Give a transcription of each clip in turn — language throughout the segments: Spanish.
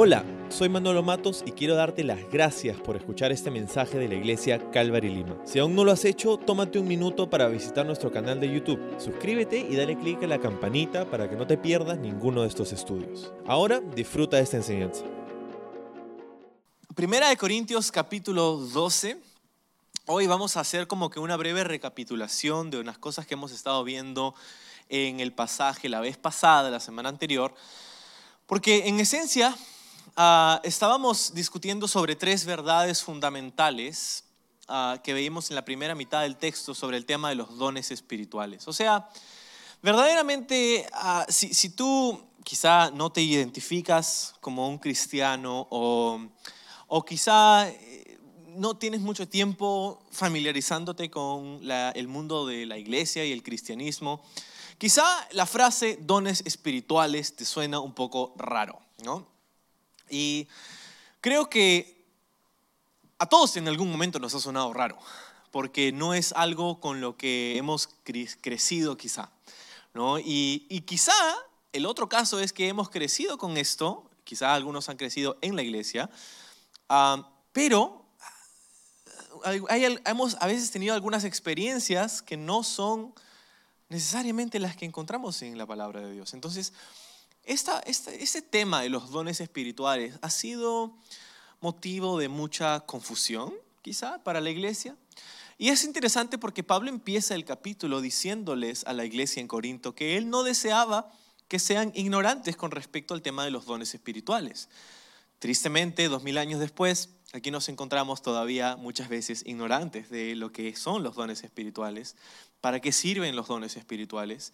Hola, soy Manolo Matos y quiero darte las gracias por escuchar este mensaje de la iglesia Calvary Lima. Si aún no lo has hecho, tómate un minuto para visitar nuestro canal de YouTube. Suscríbete y dale clic a la campanita para que no te pierdas ninguno de estos estudios. Ahora disfruta de esta enseñanza. Primera de Corintios capítulo 12. Hoy vamos a hacer como que una breve recapitulación de unas cosas que hemos estado viendo en el pasaje la vez pasada, la semana anterior, porque en esencia Ah, estábamos discutiendo sobre tres verdades fundamentales ah, que veíamos en la primera mitad del texto sobre el tema de los dones espirituales. O sea, verdaderamente, ah, si, tú quizá no te identificas como un cristiano o, o quizá eh, no tienes mucho tiempo familiarizándote con el mundo de la iglesia y el cristianismo, quizá la frase dones espirituales te suena un poco raro, ¿no? Y creo que a todos en algún momento nos ha sonado raro, porque no es algo con lo que hemos crecido quizá. ¿no? Y, quizá el otro caso es que hemos crecido con esto, quizá algunos han crecido en la iglesia, ah, pero hemos a veces tenido algunas experiencias que no son necesariamente las que encontramos en la palabra de Dios. Entonces, esta, este tema de los dones espirituales ha sido motivo de mucha confusión, quizá, para la iglesia. Y es interesante porque Pablo empieza el capítulo diciéndoles a la iglesia en Corinto que él no deseaba que sean ignorantes con respecto al tema de los dones espirituales. Tristemente, dos mil años después, aquí nos encontramos todavía muchas veces ignorantes de lo que son los dones espirituales, para qué sirven los dones espirituales,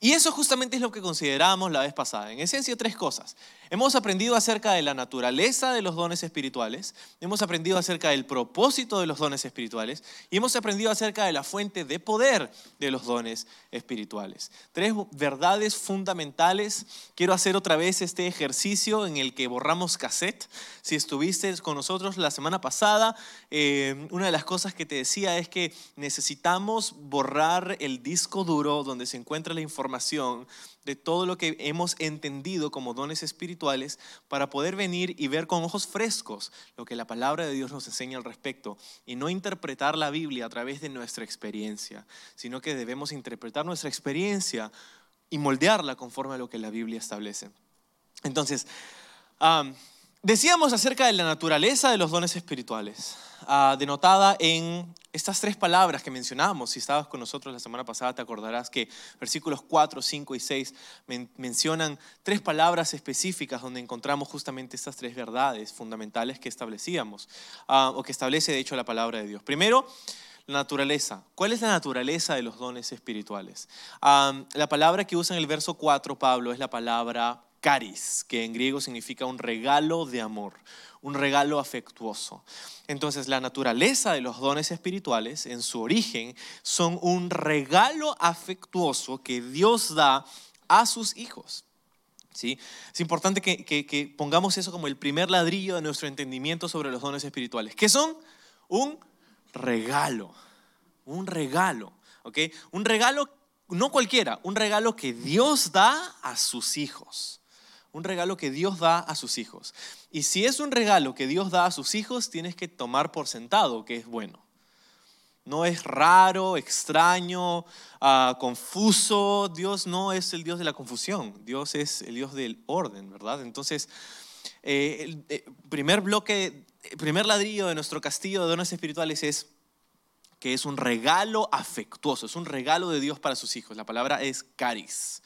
y eso justamente es lo que consideramos la vez pasada. En esencia, tres cosas. Hemos aprendido acerca de la naturaleza de los dones espirituales, hemos aprendido acerca del propósito de los dones espirituales y hemos aprendido acerca de la fuente de poder de los dones espirituales. Tres verdades fundamentales. Quiero hacer otra vez este ejercicio en el que borramos cassette. Si estuviste con nosotros la semana pasada, eh, una de las cosas que te decía es que necesitamos borrar el disco duro donde se encuentra la información de todo lo que hemos entendido como dones espirituales para poder venir y ver con ojos frescos lo que la palabra de Dios nos enseña al respecto y no interpretar la Biblia a través de nuestra experiencia, sino que debemos interpretar nuestra experiencia y moldearla conforme a lo que la Biblia establece. Entonces, decíamos acerca de la naturaleza de los dones espirituales. Ah, denotada en estas tres palabras que mencionamos. Si estabas con nosotros la semana pasada, te acordarás que versículos 4, 5 y 6 mencionan tres palabras específicas donde encontramos justamente estas tres verdades fundamentales que establecíamos, ah, o que establece de hecho la palabra de Dios. Primero, la naturaleza. ¿Cuál es la naturaleza de los dones espirituales? Ah, la palabra que usa en el verso 4 Pablo es la palabra caris, que en griego significa un regalo de amor, un regalo afectuoso. Entonces la naturaleza de los dones espirituales en su origen son un regalo afectuoso que Dios da a sus hijos. ¿Sí? Es importante que, pongamos eso como el primer ladrillo de nuestro entendimiento sobre los dones espirituales. ¿Qué son? Un regalo. Un regalo. ¿ok? Un regalo, no cualquiera, un regalo que Dios da a sus hijos un regalo que Dios da a sus hijos. Y si es un regalo que Dios da a sus hijos, tienes que tomar por sentado que es bueno. No es raro, extraño, ah, confuso. Dios no es el Dios de la confusión. Dios es el Dios del orden, ¿verdad? Entonces, eh, el eh, primer bloque, el primer ladrillo de nuestro castillo de dones espirituales es que es un regalo afectuoso, es un regalo de Dios para sus hijos. La palabra es caris.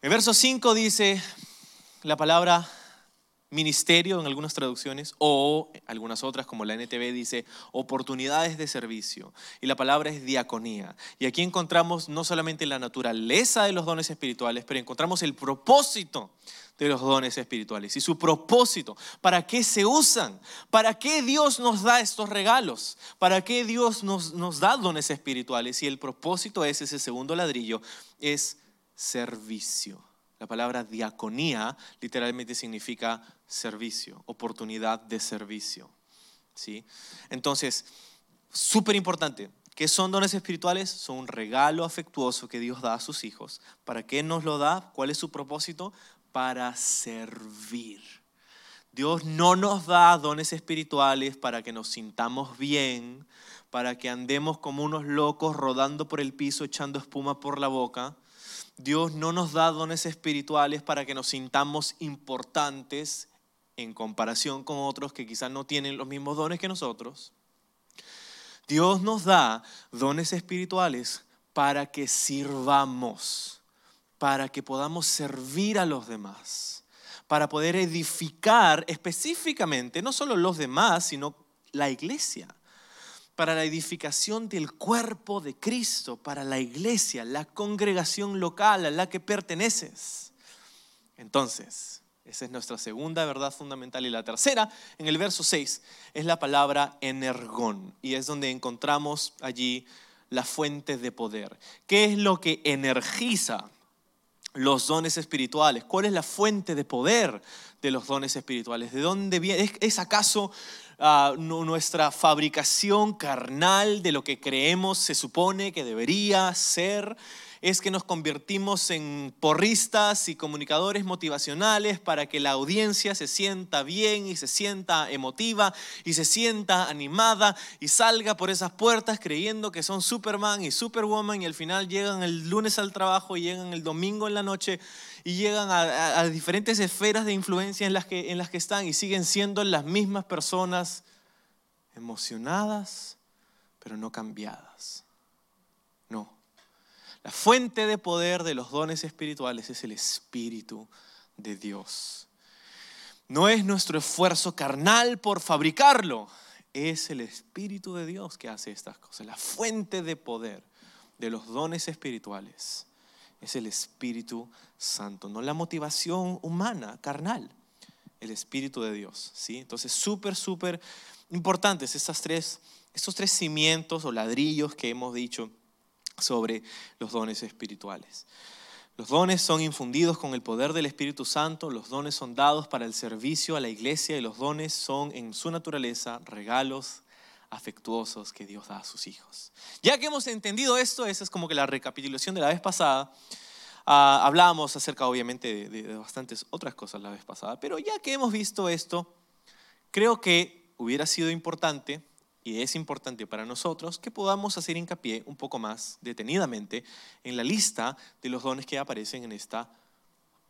El verso 5 dice, la palabra ministerio en algunas traducciones o algunas otras como la NTV dice oportunidades de servicio. Y la palabra es diaconía. Y aquí encontramos no solamente la naturaleza de los dones espirituales, pero encontramos el propósito de los dones espirituales. Y su propósito, para qué se usan, para qué Dios nos da estos regalos, para qué Dios nos, nos da dones espirituales y el propósito es ese segundo ladrillo, es servicio. La palabra diaconía literalmente significa servicio, oportunidad de servicio. ¿sí? Entonces, súper importante ¿Qué son dones espirituales? Son un regalo afectuoso que Dios da a sus hijos. ¿Para qué nos lo da? ¿Cuál es su propósito? Para servir. Dios no nos da dones espirituales para que nos sintamos bien, para que andemos como unos locos rodando por el piso echando espuma por la boca. Dios no nos da dones espirituales para que nos sintamos importantes en comparación con otros que quizás no tienen los mismos dones que nosotros. Dios nos da dones espirituales para que sirvamos, para que podamos servir a los demás, para poder edificar específicamente no solo los demás, sino la iglesia, para la edificación del cuerpo de Cristo, para la iglesia, la congregación local a la que perteneces. Entonces, esa es nuestra segunda verdad fundamental. Y la tercera, en el verso 6, es la palabra energón. Y es donde encontramos allí la fuente de poder. ¿Qué es lo que energiza los dones espirituales? ¿Cuál es la fuente de poder de los dones espirituales? ¿De dónde viene? ¿Es, acaso ah, nuestra fabricación carnal de lo que creemos se supone que debería ser? es que nos convertimos en porristas y comunicadores motivacionales para que la audiencia se sienta bien y se sienta emotiva y se sienta animada y salga por esas puertas creyendo que son Superman y Superwoman y al final llegan el lunes al trabajo y llegan el domingo en la noche y llegan a, diferentes esferas de influencia en las, que, en las que están y siguen siendo las mismas personas emocionadas pero no cambiadas. La fuente de poder de los dones espirituales es el Espíritu de Dios. No es nuestro esfuerzo carnal por fabricarlo, es el Espíritu de Dios que hace estas cosas. La fuente de poder de los dones espirituales es el Espíritu Santo, no la motivación humana, carnal, el Espíritu de Dios. ¿sí? Entonces, súper, súper importantes estas tres, estos tres cimientos o ladrillos que hemos dicho sobre los dones espirituales. Los dones son infundidos con el poder del Espíritu Santo, los dones son dados para el servicio a la iglesia y los dones son en su naturaleza regalos afectuosos que Dios da a sus hijos. Ya que hemos entendido esto, esa es como que la recapitulación de la vez pasada. Ah, hablábamos acerca obviamente de bastantes otras cosas la vez pasada, pero ya que hemos visto esto, creo que hubiera sido importante y es importante para nosotros que podamos hacer hincapié un poco más detenidamente en la lista de los dones que aparecen en, esta,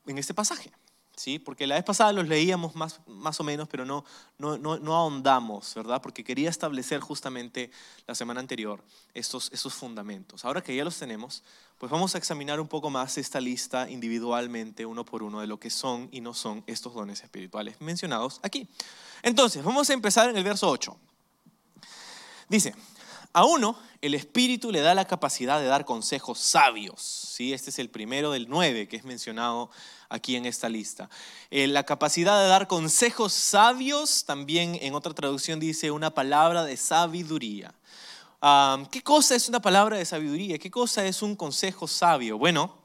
en este pasaje. ¿Sí? Porque la vez pasada los leíamos más, más o menos, pero no, no, no, ahondamos, ¿verdad? Porque quería establecer justamente la semana anterior estos, estos fundamentos. Ahora que ya los tenemos, pues vamos a examinar un poco más esta lista individualmente, uno por uno, de lo que son y no son estos dones espirituales mencionados aquí. Entonces, vamos a empezar en el verso 8. Dice, a uno el Espíritu le da la capacidad de dar consejos sabios. ¿sí? Este es el primero del nueve que es mencionado aquí en esta lista. Eh, la capacidad de dar consejos sabios, también en otra traducción dice una palabra de sabiduría. ¿Qué cosa es una palabra de sabiduría? ¿Qué cosa es un consejo sabio? Bueno,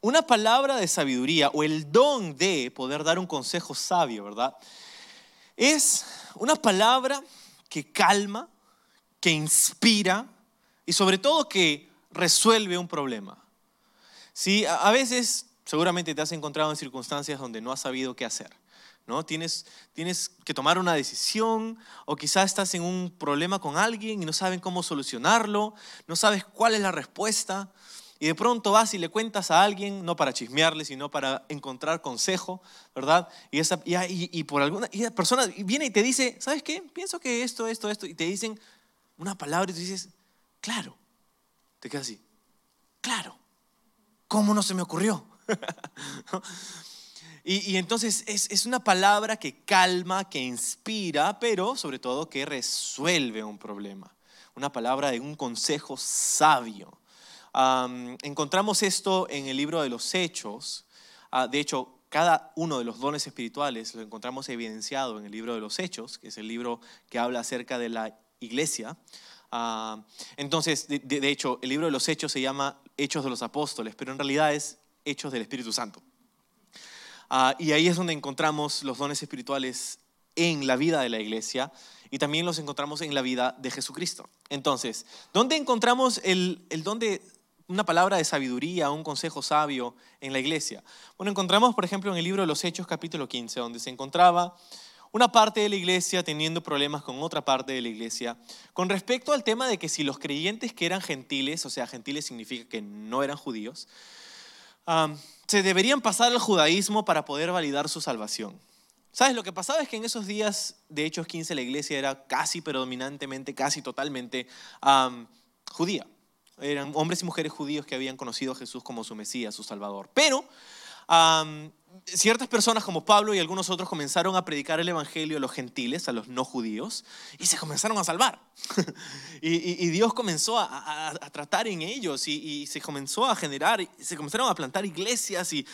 una palabra de sabiduría o el don de poder dar un consejo sabio, ¿verdad? Es una palabra que calma, que inspira y sobre todo que resuelve un problema. ¿Sí? A veces seguramente te has encontrado en circunstancias donde no has sabido qué hacer. ¿no? Tienes, tienes que tomar una decisión o quizás estás en un problema con alguien y no saben cómo solucionarlo, no sabes cuál es la respuesta y de pronto vas y le cuentas a alguien, no para chismearle, sino para encontrar consejo, ¿verdad? Y, esa, y, por alguna y persona viene y te dice, ¿sabes qué? Pienso que esto, esto, esto, y te dicen una palabra y tú dices, claro, te quedas así, claro, ¿cómo no se me ocurrió? y, y, entonces es, es una palabra que calma, que inspira, pero sobre todo que resuelve un problema. Una palabra de un consejo sabio encontramos esto en el libro de los Hechos. Ah, de hecho, cada uno de los dones espirituales lo encontramos evidenciado en el libro de los Hechos, que es el libro que habla acerca de la iglesia. Ah, entonces, de, hecho, el libro de los Hechos se llama Hechos de los Apóstoles, pero en realidad es Hechos del Espíritu Santo. Ah, y ahí es donde encontramos los dones espirituales en la vida de la iglesia y también los encontramos en la vida de Jesucristo. Entonces, ¿dónde encontramos el, el don de una palabra de sabiduría, un consejo sabio en la iglesia? Bueno, encontramos, por ejemplo, en el libro de los Hechos, capítulo 15, donde se encontraba una parte de la iglesia teniendo problemas con otra parte de la iglesia con respecto al tema de que si los creyentes que eran gentiles, o sea, gentiles significa que no eran judíos, se deberían pasar al judaísmo para poder validar su salvación. ¿Sabes? Lo que pasaba es que en esos días de Hechos 15 la iglesia era casi predominantemente, casi totalmente judía. Eran hombres y mujeres judíos que habían conocido a Jesús como su Mesías, su Salvador. Pero ciertas personas como Pablo y algunos otros comenzaron a predicar el Evangelio a los gentiles, a los no judíos, y se comenzaron a salvar. y, Dios comenzó a, tratar en ellos y, se comenzó a generar, se comenzaron a plantar iglesias y,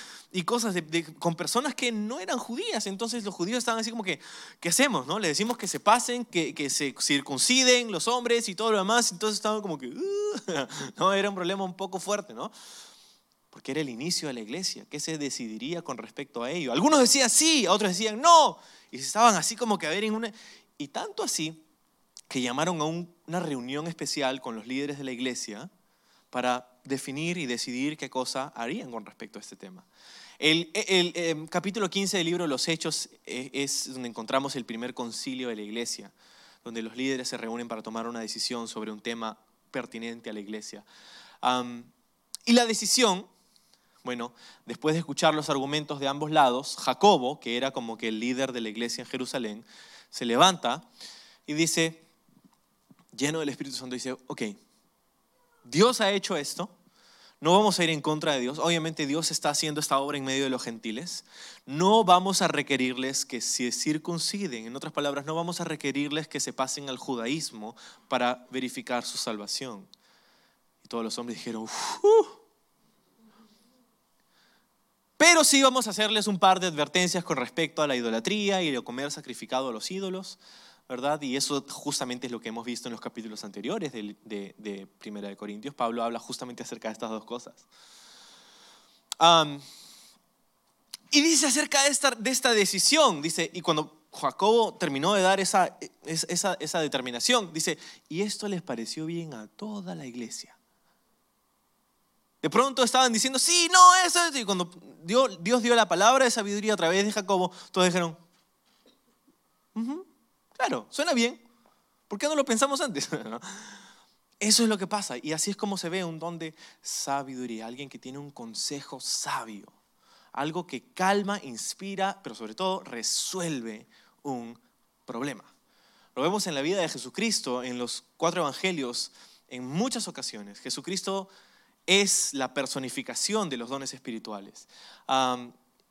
cosas con personas que no eran judías. Entonces los judíos estaban así como que, ¿qué hacemos? No? Le decimos que se pasen, que, se circunciden los hombres y todo lo demás. Entonces estaban como que, no, era un problema un poco fuerte, ¿no? Porque era el inicio de la iglesia. ¿Qué se decidiría con respecto a ello? Algunos decían sí, otros decían no, y estaban así como que a ver en una... Y tanto así que llamaron a una reunión especial con los líderes de la iglesia para definir y decidir qué cosa harían con respecto a este tema. El, em, capítulo 15 del libro de los Hechos eh, es donde encontramos el primer concilio de la iglesia, donde los líderes se reúnen para tomar una decisión sobre un tema pertinente a la iglesia. y la decisión bueno, después de escuchar los argumentos de ambos lados, Jacobo, que era como que el líder de la iglesia en Jerusalén, se levanta y dice, lleno del Espíritu Santo, dice, ok, Dios ha hecho esto, no vamos a ir en contra de Dios, obviamente Dios está haciendo esta obra en medio de los gentiles, no vamos a requerirles que se circunciden, en otras palabras, no vamos a requerirles que se pasen al judaísmo para verificar su salvación. Y todos los hombres dijeron, uff, pero sí vamos a hacerles un par de advertencias con respecto a la idolatría y de comer sacrificado a los ídolos, ¿verdad? Y eso justamente es lo que hemos visto en los capítulos anteriores de, Primera de Corintios. Pablo habla justamente acerca de estas dos cosas. y dice acerca de esta, de esta decisión, dice, y cuando Jacobo terminó de dar esa, esa determinación, dice, y esto les pareció bien a toda la iglesia. De pronto estaban diciendo, sí, no, eso. Y cuando Dios, dio la palabra de sabiduría a través de Jacobo, todos dijeron, claro, suena bien. ¿Por qué no lo pensamos antes? Eso es lo que pasa. Y así es como se ve un don de sabiduría. Alguien que tiene un consejo sabio. Algo que calma, inspira, pero sobre todo resuelve un problema. Lo vemos en la vida de Jesucristo, en los cuatro evangelios, en muchas ocasiones. Jesucristo es la personificación de los dones espirituales.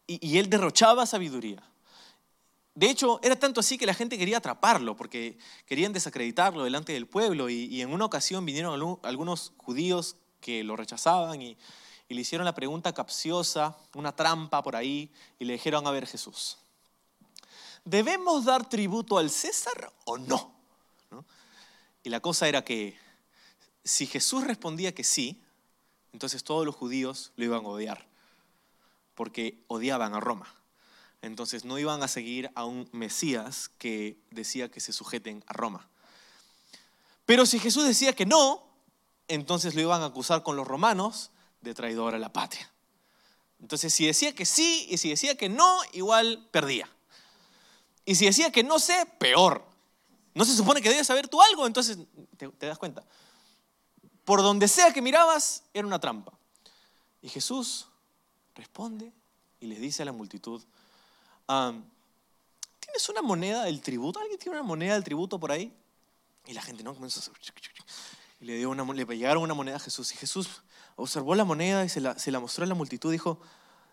y, él derrochaba sabiduría. De hecho, era tanto así que la gente quería atraparlo porque querían desacreditarlo delante del pueblo y, en una ocasión vinieron algunos judíos que lo rechazaban y, le hicieron la pregunta capciosa, una trampa por ahí, y le dijeron a ver Jesús, ¿debemos dar tributo al César o no? Y la cosa era que si Jesús respondía que sí, entonces todos los judíos lo iban a odiar, porque odiaban a Roma. Entonces no iban a seguir a un Mesías que decía que se sujeten a Roma. Pero si Jesús decía que no, entonces lo iban a acusar con los romanos de traidor a la patria. Entonces si decía que sí y si decía que no, igual perdía. Y si decía que no sé, peor. No se supone que debes saber tú algo, entonces te, te das cuenta por donde sea que mirabas, era una trampa. Y Jesús responde y le dice a la multitud, ¿tienes una moneda del tributo? ¿Alguien tiene una moneda del tributo por ahí? Y la gente no comenzó a y le, dio una, le llegaron una moneda a Jesús. Y Jesús observó la moneda y se la, mostró a la multitud. Dijo,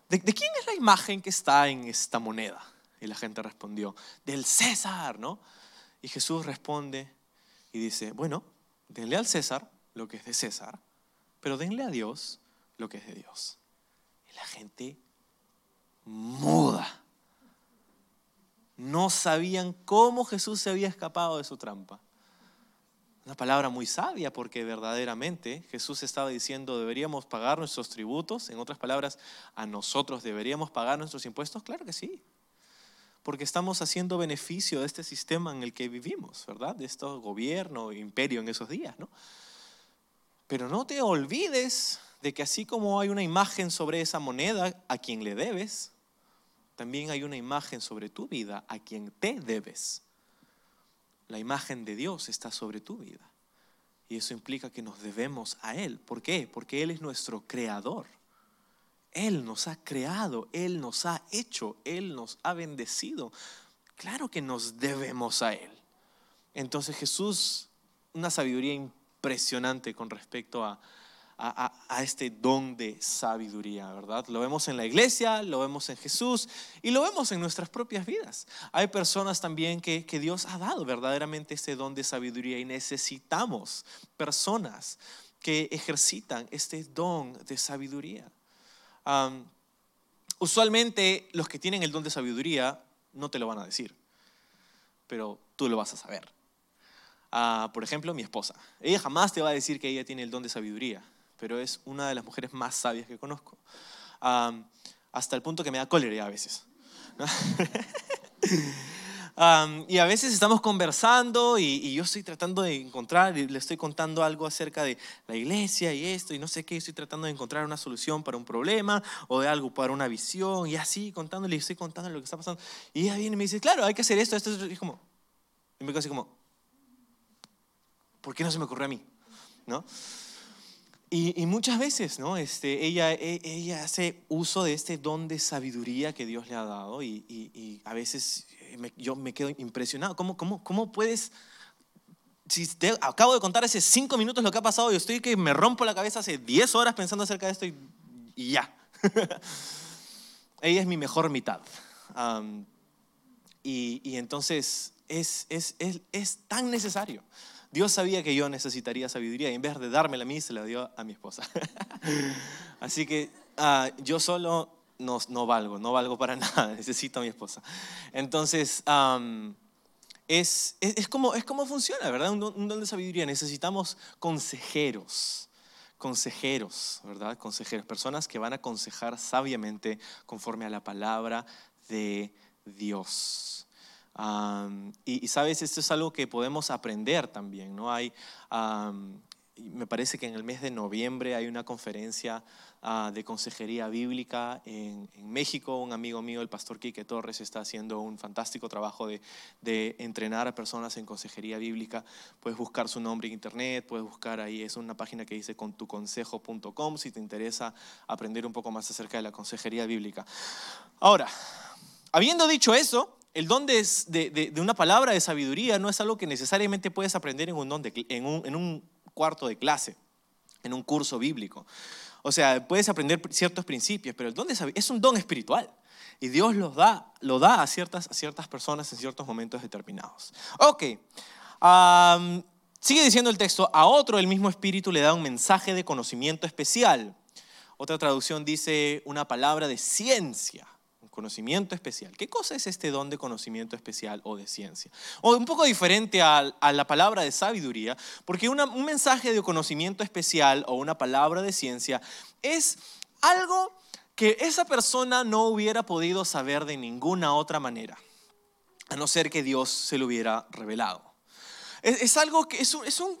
¿De, ¿de, quién es la imagen que está en esta moneda? Y la gente respondió, del César, ¿no? Y Jesús responde y dice, bueno, denle al César lo que es de César, pero denle a Dios lo que es de Dios. Y la gente muda. No sabían cómo Jesús se había escapado de su trampa. Una palabra muy sabia porque verdaderamente Jesús estaba diciendo deberíamos pagar nuestros tributos, en otras palabras, a nosotros deberíamos pagar nuestros impuestos, claro que sí. porque estamos haciendo beneficio de este sistema en el que vivimos, ¿verdad? De este gobierno, imperio en esos días, ¿no? Pero no te olvides de que así como hay una imagen sobre esa moneda a quien le debes, también hay una imagen sobre tu vida a quien te debes. La imagen de Dios está sobre tu vida. Y eso implica que nos debemos a Él. ¿Por qué? Porque Él es nuestro creador. Él nos ha creado, Él nos ha hecho, Él nos ha bendecido. Claro que nos debemos a Él. Entonces Jesús, una sabiduría impresionante con respecto a, a, este don de sabiduría, ¿verdad? Lo vemos en la iglesia, lo vemos en Jesús y lo vemos en nuestras propias vidas. Hay personas también que, que Dios ha dado verdaderamente este don de sabiduría y necesitamos personas que ejercitan este don de sabiduría usualmente los que tienen el don de sabiduría no te lo van a decir, pero tú lo vas a saber. Ah, por ejemplo, mi esposa. Ella jamás te va a decir que ella tiene el don de sabiduría, pero es una de las mujeres más sabias que conozco. hasta el punto que me da cólera a veces. y a veces estamos conversando y, yo estoy tratando de encontrar, y le estoy contando algo acerca de la iglesia y esto y no sé qué, estoy tratando de encontrar una solución para un problema o de algo para una visión y así contándole, y estoy contando lo que está pasando. Y ella viene y me dice, claro, hay que hacer esto, esto, esto. Y, como, y me quedo así como, ¿por qué no se me ocurre a mí? ¿No? Y, muchas veces, ¿no? Este, ella, e, ella hace uso de este don de sabiduría que Dios le ha dado y, y a veces yo me quedo impresionado. ¿Cómo, cómo, cómo puedes si te acabo de contar hace cinco minutos lo que ha pasado, yo estoy que me rompo la cabeza hace diez horas pensando acerca de esto y, ya. Ella es mi mejor mitad. y, y, entonces es, es, es, es, tan necesario. Dios sabía que yo necesitaría sabiduría y en vez de dármela a mí, se la dio a mi esposa. Así que ah, yo solo no, valgo, no valgo para nada, necesito a mi esposa. Entonces, es, es, como, es como funciona, ¿verdad? Un, un don de sabiduría. Necesitamos consejeros, consejeros, ¿verdad? Consejeros, personas que van a aconsejar sabiamente conforme a la palabra de Dios. Y, sabes, esto es algo que podemos aprender también, ¿no? Hay, me parece que en el mes de noviembre hay una conferencia Ah, de consejería bíblica en, México. Un amigo mío, el pastor Quique Torres, está haciendo un fantástico trabajo de, entrenar a personas en consejería bíblica. Puedes buscar su nombre en internet, puedes buscar ahí, es una página que dice contuconsejo.com si te interesa aprender un poco más acerca de la consejería bíblica. Ahora, habiendo dicho eso, el don de, una palabra de sabiduría no es algo que necesariamente puedes aprender en un, don en un cuarto de clase, en un curso bíblico. O sea, puedes aprender ciertos principios, pero el don es un don espiritual. Y Dios los da, lo da a ciertas personas en ciertos momentos determinados. Ok. sigue diciendo el texto, a otro el mismo espíritu le da un mensaje de conocimiento especial. Otra traducción dice una palabra de ciencia conocimiento especial. ¿Qué cosa es este don de conocimiento especial o de ciencia? O un poco diferente a, la palabra de sabiduría, porque un mensaje de conocimiento especial o una palabra de ciencia es algo que esa persona no hubiera podido saber de ninguna otra manera, a no ser que Dios se lo hubiera revelado. Es, algo que es un, un,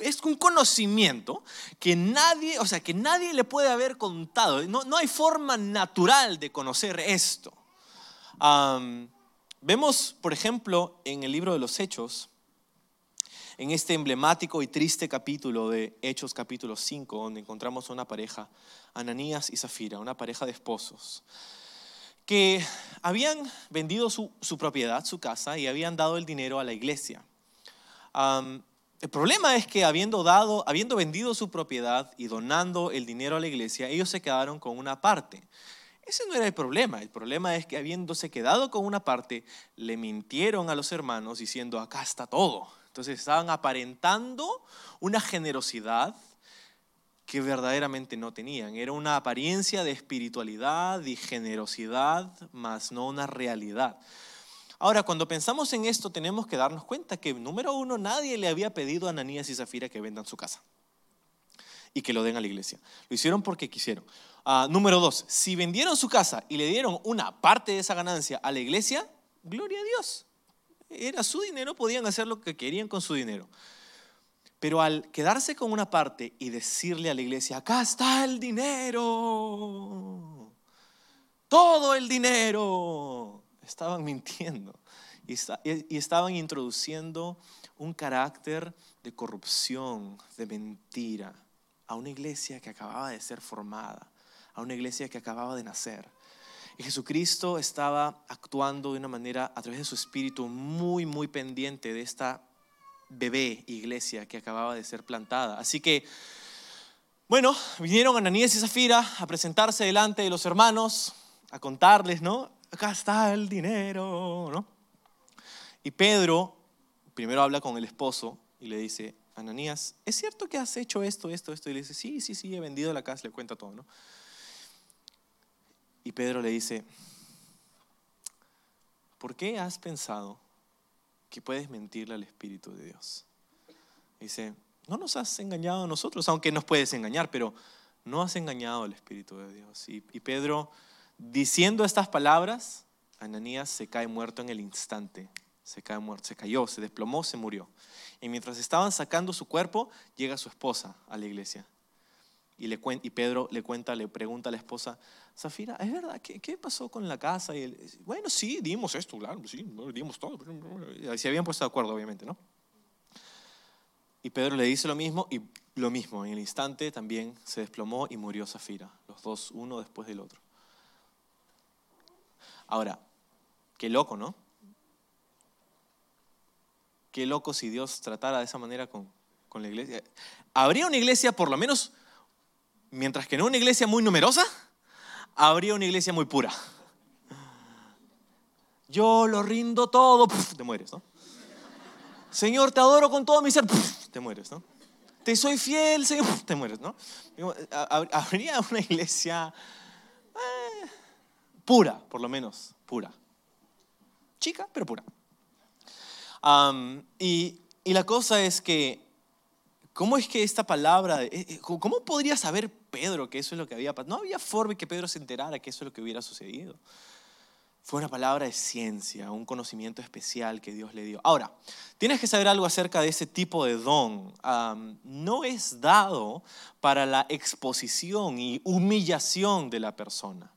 es un, conocimiento que nadie, o sea, que nadie le puede haber contado. No, no hay forma natural de conocer esto. vemos, por ejemplo, en el libro de los Hechos, en este emblemático y triste capítulo de Hechos capítulo 5, donde encontramos una pareja, Ananías y Zafira, una pareja de esposos, que habían vendido su, su propiedad, su casa, y habían dado el dinero a la iglesia el problema es que habiendo, dado, habiendo vendido su propiedad y donando el dinero a la iglesia, ellos se quedaron con una parte. Ese no era el problema. El problema es que habiéndose quedado con una parte, le mintieron a los hermanos diciendo, acá está todo. Entonces estaban aparentando una generosidad que verdaderamente no tenían. Era una apariencia de espiritualidad y generosidad, más no una realidad. Ahora, cuando pensamos en esto, tenemos que darnos cuenta que, número uno, nadie le había pedido a Ananías y Zafira que vendan su casa y que lo den a la iglesia. Lo hicieron porque quisieron. Ah, número dos, si vendieron su casa y le dieron una parte de esa ganancia a la iglesia, gloria a Dios. Era su dinero, podían hacer lo que querían con su dinero. Pero al quedarse con una parte y decirle a la iglesia, acá está el dinero, todo el dinero, estaban mintiendo y, estaban introduciendo un carácter de corrupción, de mentira, a una iglesia que acababa de ser formada, a una iglesia que acababa de nacer. Y Jesucristo estaba actuando de una manera a través de su espíritu muy, muy pendiente de esta bebé iglesia que acababa de ser plantada. Así que, bueno, vinieron Ananías y Zafira a presentarse delante de los hermanos, a contarles, ¿no? Acá está el dinero, ¿no? Y Pedro primero habla con el esposo y le dice, Ananías, ¿es cierto que has hecho esto, esto, esto? Y le dice, sí, sí, sí, he vendido la casa, le cuenta todo, ¿no? Y Pedro le dice, ¿por qué has pensado que puedes mentirle al Espíritu de Dios? Dice, no nos has engañado a nosotros, aunque nos puedes engañar, pero no has engañado al Espíritu de Dios. Y, y Pedro, diciendo estas palabras, Ananías se cae muerto en el instante. Se cae muerto, se cayó, se desplomó, se murió. Y mientras estaban sacando su cuerpo, llega su esposa a la iglesia. Y, le, y Pedro le cuenta, le pregunta a la esposa, Zafira, ¿es verdad? ¿Qué, qué pasó con la casa? Y él, bueno, sí, dimos esto, claro, sí, dimos todo. Se habían puesto de acuerdo, obviamente, ¿no? Y Pedro le dice lo mismo y lo mismo, en el instante también se desplomó y murió Zafira, los dos, uno después del otro. Ahora, qué loco, ¿no? Qué loco si Dios tratara de esa manera con, con la iglesia. ¿Habría una iglesia por lo menos Mientras que no una iglesia muy numerosa, habría una iglesia muy pura. Yo lo rindo todo, te mueres, ¿no? Señor, te adoro con todo mi ser, te mueres, ¿no? Te soy fiel, Señor, te mueres, ¿no? Habría una iglesia pura, por lo menos, pura. Chica, pero pura. y, y la cosa es que ¿Cómo es que esta palabra, eh, eh, cómo podría saber Pedro que eso es lo que había pasado? No había forma que Pedro se enterara que eso es lo que hubiera sucedido. Fue una palabra de ciencia, un conocimiento especial que Dios le dio. Ahora, tienes que saber algo acerca de ese tipo de don. no es dado para la exposición y humillación de la persona.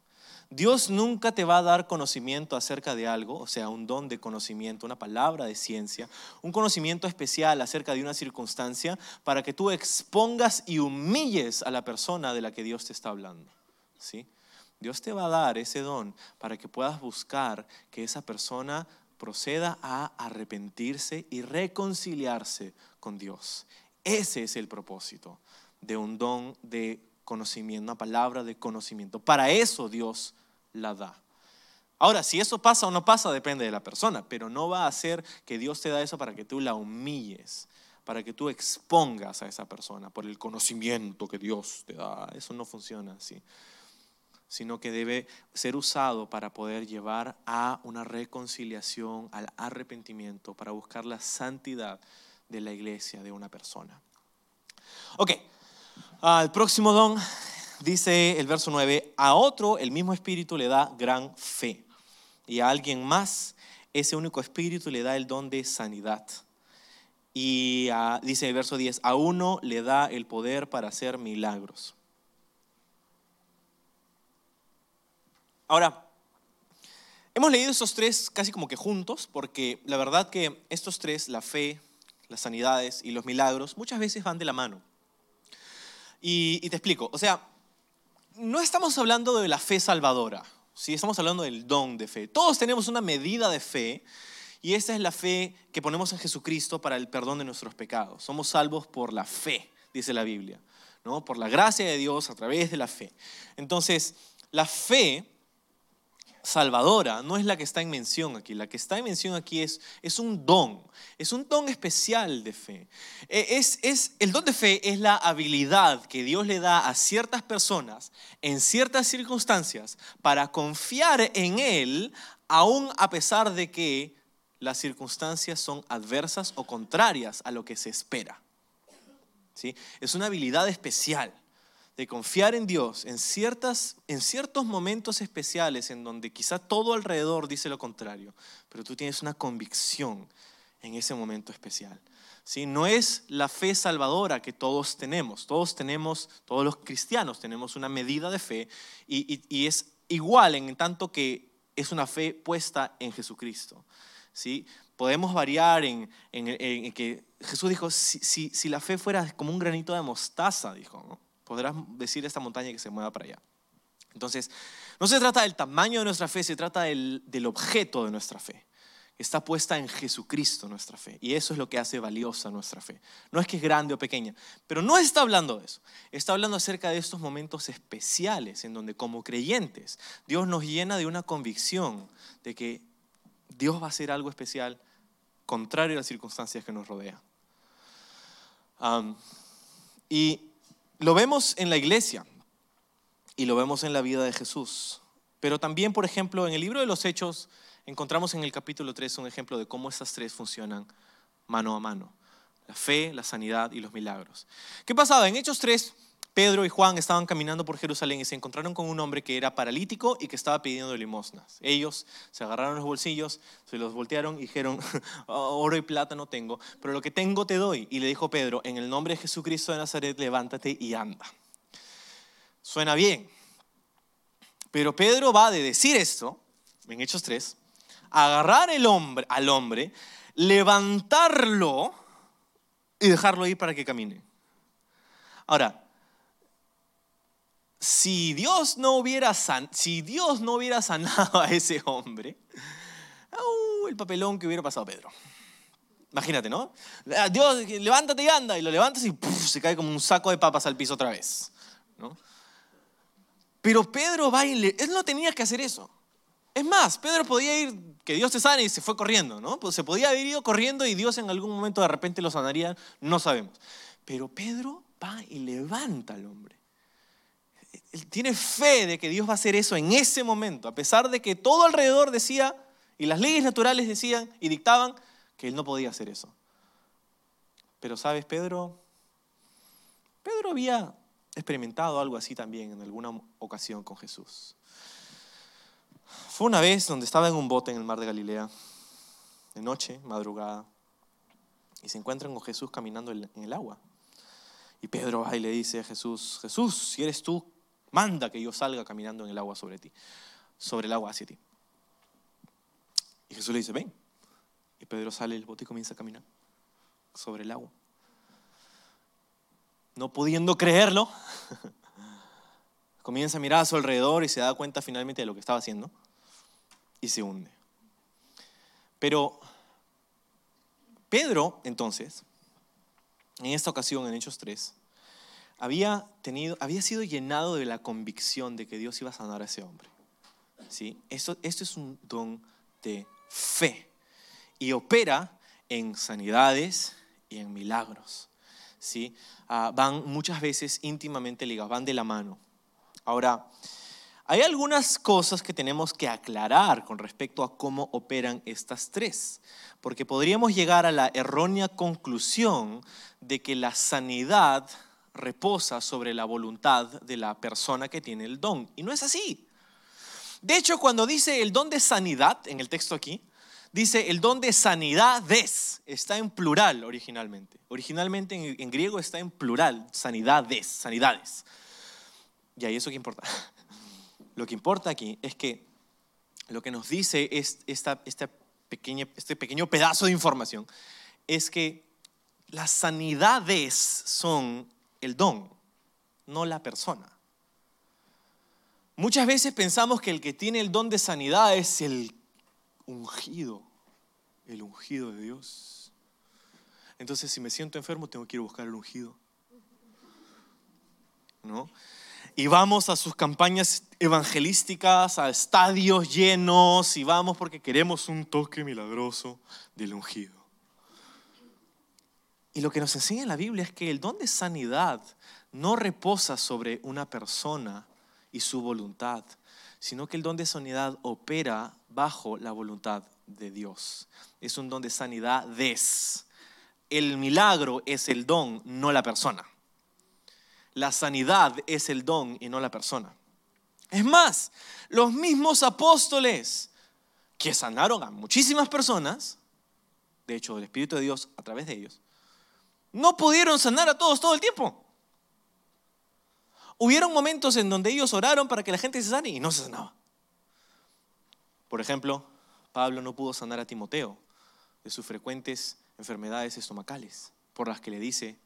Dios nunca te va a dar conocimiento acerca de algo, o sea, un don de conocimiento, una palabra de ciencia, un conocimiento especial acerca de una circunstancia para que tú expongas y humilles a la persona de la que Dios te está hablando. ¿sí? Dios te va a dar ese don para que puedas buscar que esa persona proceda a arrepentirse y reconciliarse con Dios. Ese es el propósito de un don de conocimiento, una palabra de conocimiento. Para eso Dios la da. Ahora, si eso pasa o no pasa, depende de la persona, pero no va a ser que Dios te da eso para que tú la humilles, para que tú expongas a esa persona por el conocimiento que Dios te da. Eso no funciona así, sino que debe ser usado para poder llevar a una reconciliación, al arrepentimiento, para buscar la santidad de la iglesia de una persona. Ok, el próximo don dice el verso 9, a otro el mismo espíritu le da gran fe y a alguien más ese único espíritu le da el don de sanidad. Y dice el verso 10, a uno le da el poder para hacer milagros. Ahora, hemos leído estos tres casi como que juntos, porque la verdad que estos tres, la fe, las sanidades y los milagros, muchas veces van de la mano. Y te explico, o sea, no estamos hablando de la fe salvadora, ¿sí? estamos hablando del don de fe. Todos tenemos una medida de fe y esa es la fe que ponemos en Jesucristo para el perdón de nuestros pecados. Somos salvos por la fe, dice la Biblia, ¿no? por la gracia de Dios a través de la fe. Entonces, la fe salvadora no es la que está en mención aquí. La que está en mención aquí es, es un don, es un don especial de fe. E, es, es, el don de fe es la habilidad que Dios le da a ciertas personas en ciertas circunstancias para confiar en Él, aun a pesar de que las circunstancias son adversas o contrarias a lo que se espera. ¿Sí? Es una habilidad especial de confiar en Dios en, ciertas, en ciertos momentos especiales en donde quizá todo alrededor dice lo contrario, pero tú tienes una convicción en ese momento especial. ¿Sí? No es la fe salvadora que todos tenemos. Todos tenemos, todos los cristianos tenemos una medida de fe y, y es igual en tanto que es una fe puesta en Jesucristo. ¿sí? Podemos variar en, en, que Jesús dijo, si, si, si, la fe fuera como un granito de mostaza, dijo. Podrás decir a esta montaña que se mueva para allá. Entonces, no se trata del tamaño de nuestra fe, se trata del, del objeto de nuestra fe está puesta en Jesucristo nuestra fe. Y eso es lo que hace valiosa nuestra fe. No es que es grande o pequeña, pero no está hablando de eso. Está hablando acerca de estos momentos especiales en donde como creyentes Dios nos llena de una convicción de que Dios va a hacer algo especial contrario a las circunstancias que nos rodean. y lo vemos en la iglesia y lo vemos en la vida de Jesús. Pero también, por ejemplo, en el libro de los Hechos, encontramos en el capítulo 3 un ejemplo de cómo estas tres funcionan mano a mano. La fe, la sanidad y los milagros. ¿Qué pasaba? En Hechos 3, Pedro y Juan estaban caminando por Jerusalén y se encontraron con un hombre que era paralítico y que estaba pidiendo limosnas. Ellos se agarraron los bolsillos, se los voltearon y dijeron, oro y plata no tengo, pero lo que tengo te doy. Y le dijo Pedro, en el nombre de Jesucristo de Nazaret, levántate y anda. Suena bien. Pero Pedro va de decir esto, en Hechos 3, agarrar el hombre, al hombre, levantarlo y dejarlo ir para que camine. Ahora, si Dios no hubiera, si Dios no hubiera sanado a ese hombre, uh, el papelón que hubiera pasado Pedro. Imagínate, ¿no? Ah, Dios, levántate y anda, y lo levantas y se cae como un saco de papas al piso otra vez. ¿no? Pero Pedro va y él no tenía que hacer eso. Es más, Pedro podía ir, que Dios te sane y se fue corriendo, ¿no? Pues se podía haber ido corriendo y Dios en algún momento de repente lo sanaría, no sabemos. Pero Pedro va y levanta al hombre. Él tiene fe de que Dios va a hacer eso en ese momento, a pesar de que todo alrededor decía, y las leyes naturales decían y dictaban, que él no podía hacer eso. Pero sabes, Pedro, Pedro había experimentado algo así también en alguna ocasión con Jesús. Fue una vez donde estaba en un bote en el mar de Galilea, de noche, madrugada, y se encuentran con Jesús caminando en el agua. Y Pedro va y le dice a Jesús, Jesús, si eres tú, manda que yo salga caminando en el agua sobre ti, sobre el agua hacia ti. Y Jesús le dice, ven. Y Pedro sale del bote y comienza a caminar sobre el agua. No pudiendo creerlo, comienza a mirar a su alrededor y se da cuenta finalmente de lo que estaba haciendo y se hunde. Pero Pedro, entonces, en esta ocasión, en Hechos 3, había, tenido, había sido llenado de la convicción de que Dios iba a sanar a ese hombre. ¿Sí? Esto, esto es un don de fe y opera en sanidades y en milagros. ¿sí? Ah, van muchas veces íntimamente ligados, van de la mano. Ahora, hay algunas cosas que tenemos que aclarar con respecto a cómo operan estas tres, porque podríamos llegar a la errónea conclusión de que la sanidad reposa sobre la voluntad de la persona que tiene el don, y no es así. De hecho, cuando dice el don de sanidad, en el texto aquí, dice el don de sanidades, está en plural originalmente. Originalmente en, griego está en plural, sanidades, sanidades. Y ahí eso que importa. Lo que importa aquí es que lo que nos dice es esta, esta pequeña, este pequeño pedazo de información es que las sanidades son el don, no la persona. Muchas veces pensamos que el que tiene el don de sanidad es el ungido, el ungido de Dios. Entonces, si me siento enfermo, tengo que ir a buscar el ungido. ¿No? y vamos a sus campañas evangelísticas, a estadios llenos y vamos porque queremos un toque milagroso del ungido. Y lo que nos enseña la Biblia es que el don de sanidad no reposa sobre una persona y su voluntad, sino que el don de sanidad opera bajo la voluntad de Dios. Es un don de sanidad des. El milagro es el don, no la persona. la sanidad es el don y no la persona. Es más, los mismos apóstoles que sanaron a muchísimas personas, de hecho el Espíritu de Dios a través de ellos, no pudieron sanar a todos todo el tiempo. Hubieron momentos en donde ellos oraron para que la gente se sane y no se sanaba. Por ejemplo, Pablo no pudo sanar a Timoteo de sus frecuentes enfermedades estomacales, por las que le dice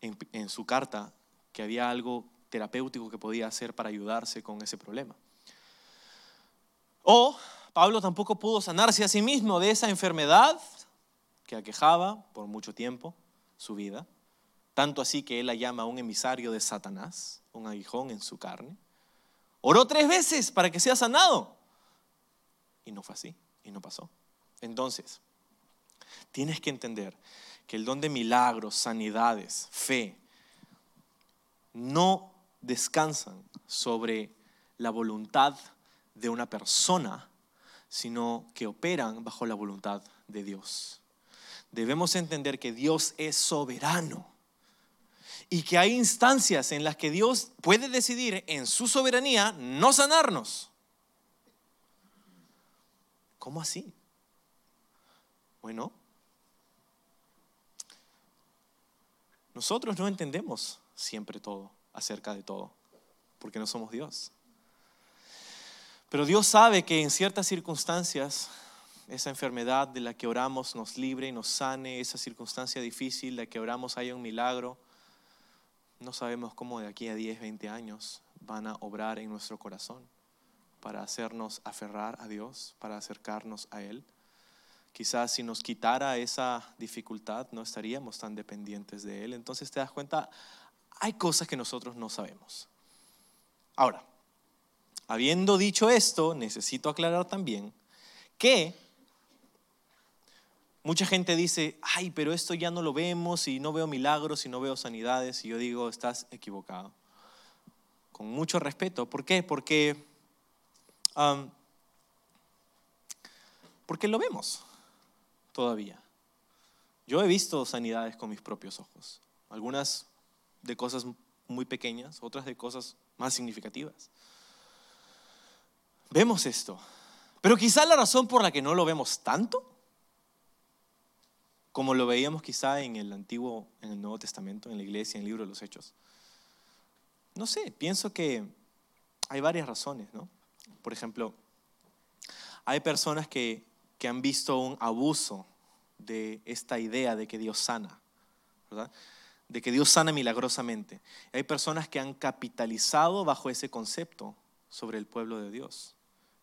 en, su carta que había algo terapéutico que podía hacer para ayudarse con ese problema. O Pablo tampoco pudo sanarse a sí mismo de esa enfermedad que aquejaba por mucho tiempo su vida, tanto así que él la llama un emisario de Satanás, un aguijón en su carne. Oró tres veces para que sea sanado. Y no fue así, y no pasó. Entonces, tienes que entender que el don de milagros, sanidades, fe, no descansan sobre la voluntad de una persona, sino que operan bajo la voluntad de Dios. Debemos entender que Dios es soberano y que hay instancias en las que Dios puede decidir en su soberanía no sanarnos. ¿Cómo así? Bueno, nosotros no entendemos siempre todo, acerca de todo, porque no somos Dios. Pero Dios sabe que en ciertas circunstancias esa enfermedad de la que oramos nos libre y nos sane, esa circunstancia difícil de la que oramos haya un milagro. No sabemos cómo de aquí a 10, 20 años van a obrar en nuestro corazón para hacernos aferrar a Dios, para acercarnos a Él. Quizás si nos quitara esa dificultad no estaríamos tan dependientes de Él. Entonces te das cuenta, hay cosas que nosotros no sabemos. Ahora, habiendo dicho esto, necesito aclarar también que mucha gente dice, ay, pero esto ya no lo vemos y no veo milagros y no veo sanidades. Y yo digo, estás equivocado. Con mucho respeto. ¿Por qué? Porque, porque lo vemos todavía. Yo he visto sanidades con mis propios ojos. Algunas de cosas muy pequeñas, otras de cosas más significativas. Vemos esto. Pero quizá la razón por la que no lo vemos tanto, como lo veíamos quizá en el Antiguo, en el Nuevo Testamento, en la iglesia, en el libro de los Hechos. No sé, pienso que hay varias razones, ¿no? Por ejemplo, hay personas que que han visto un abuso de esta idea de que Dios sana, ¿verdad? De que Dios sana milagrosamente. Hay personas que han capitalizado bajo ese concepto sobre el pueblo de Dios.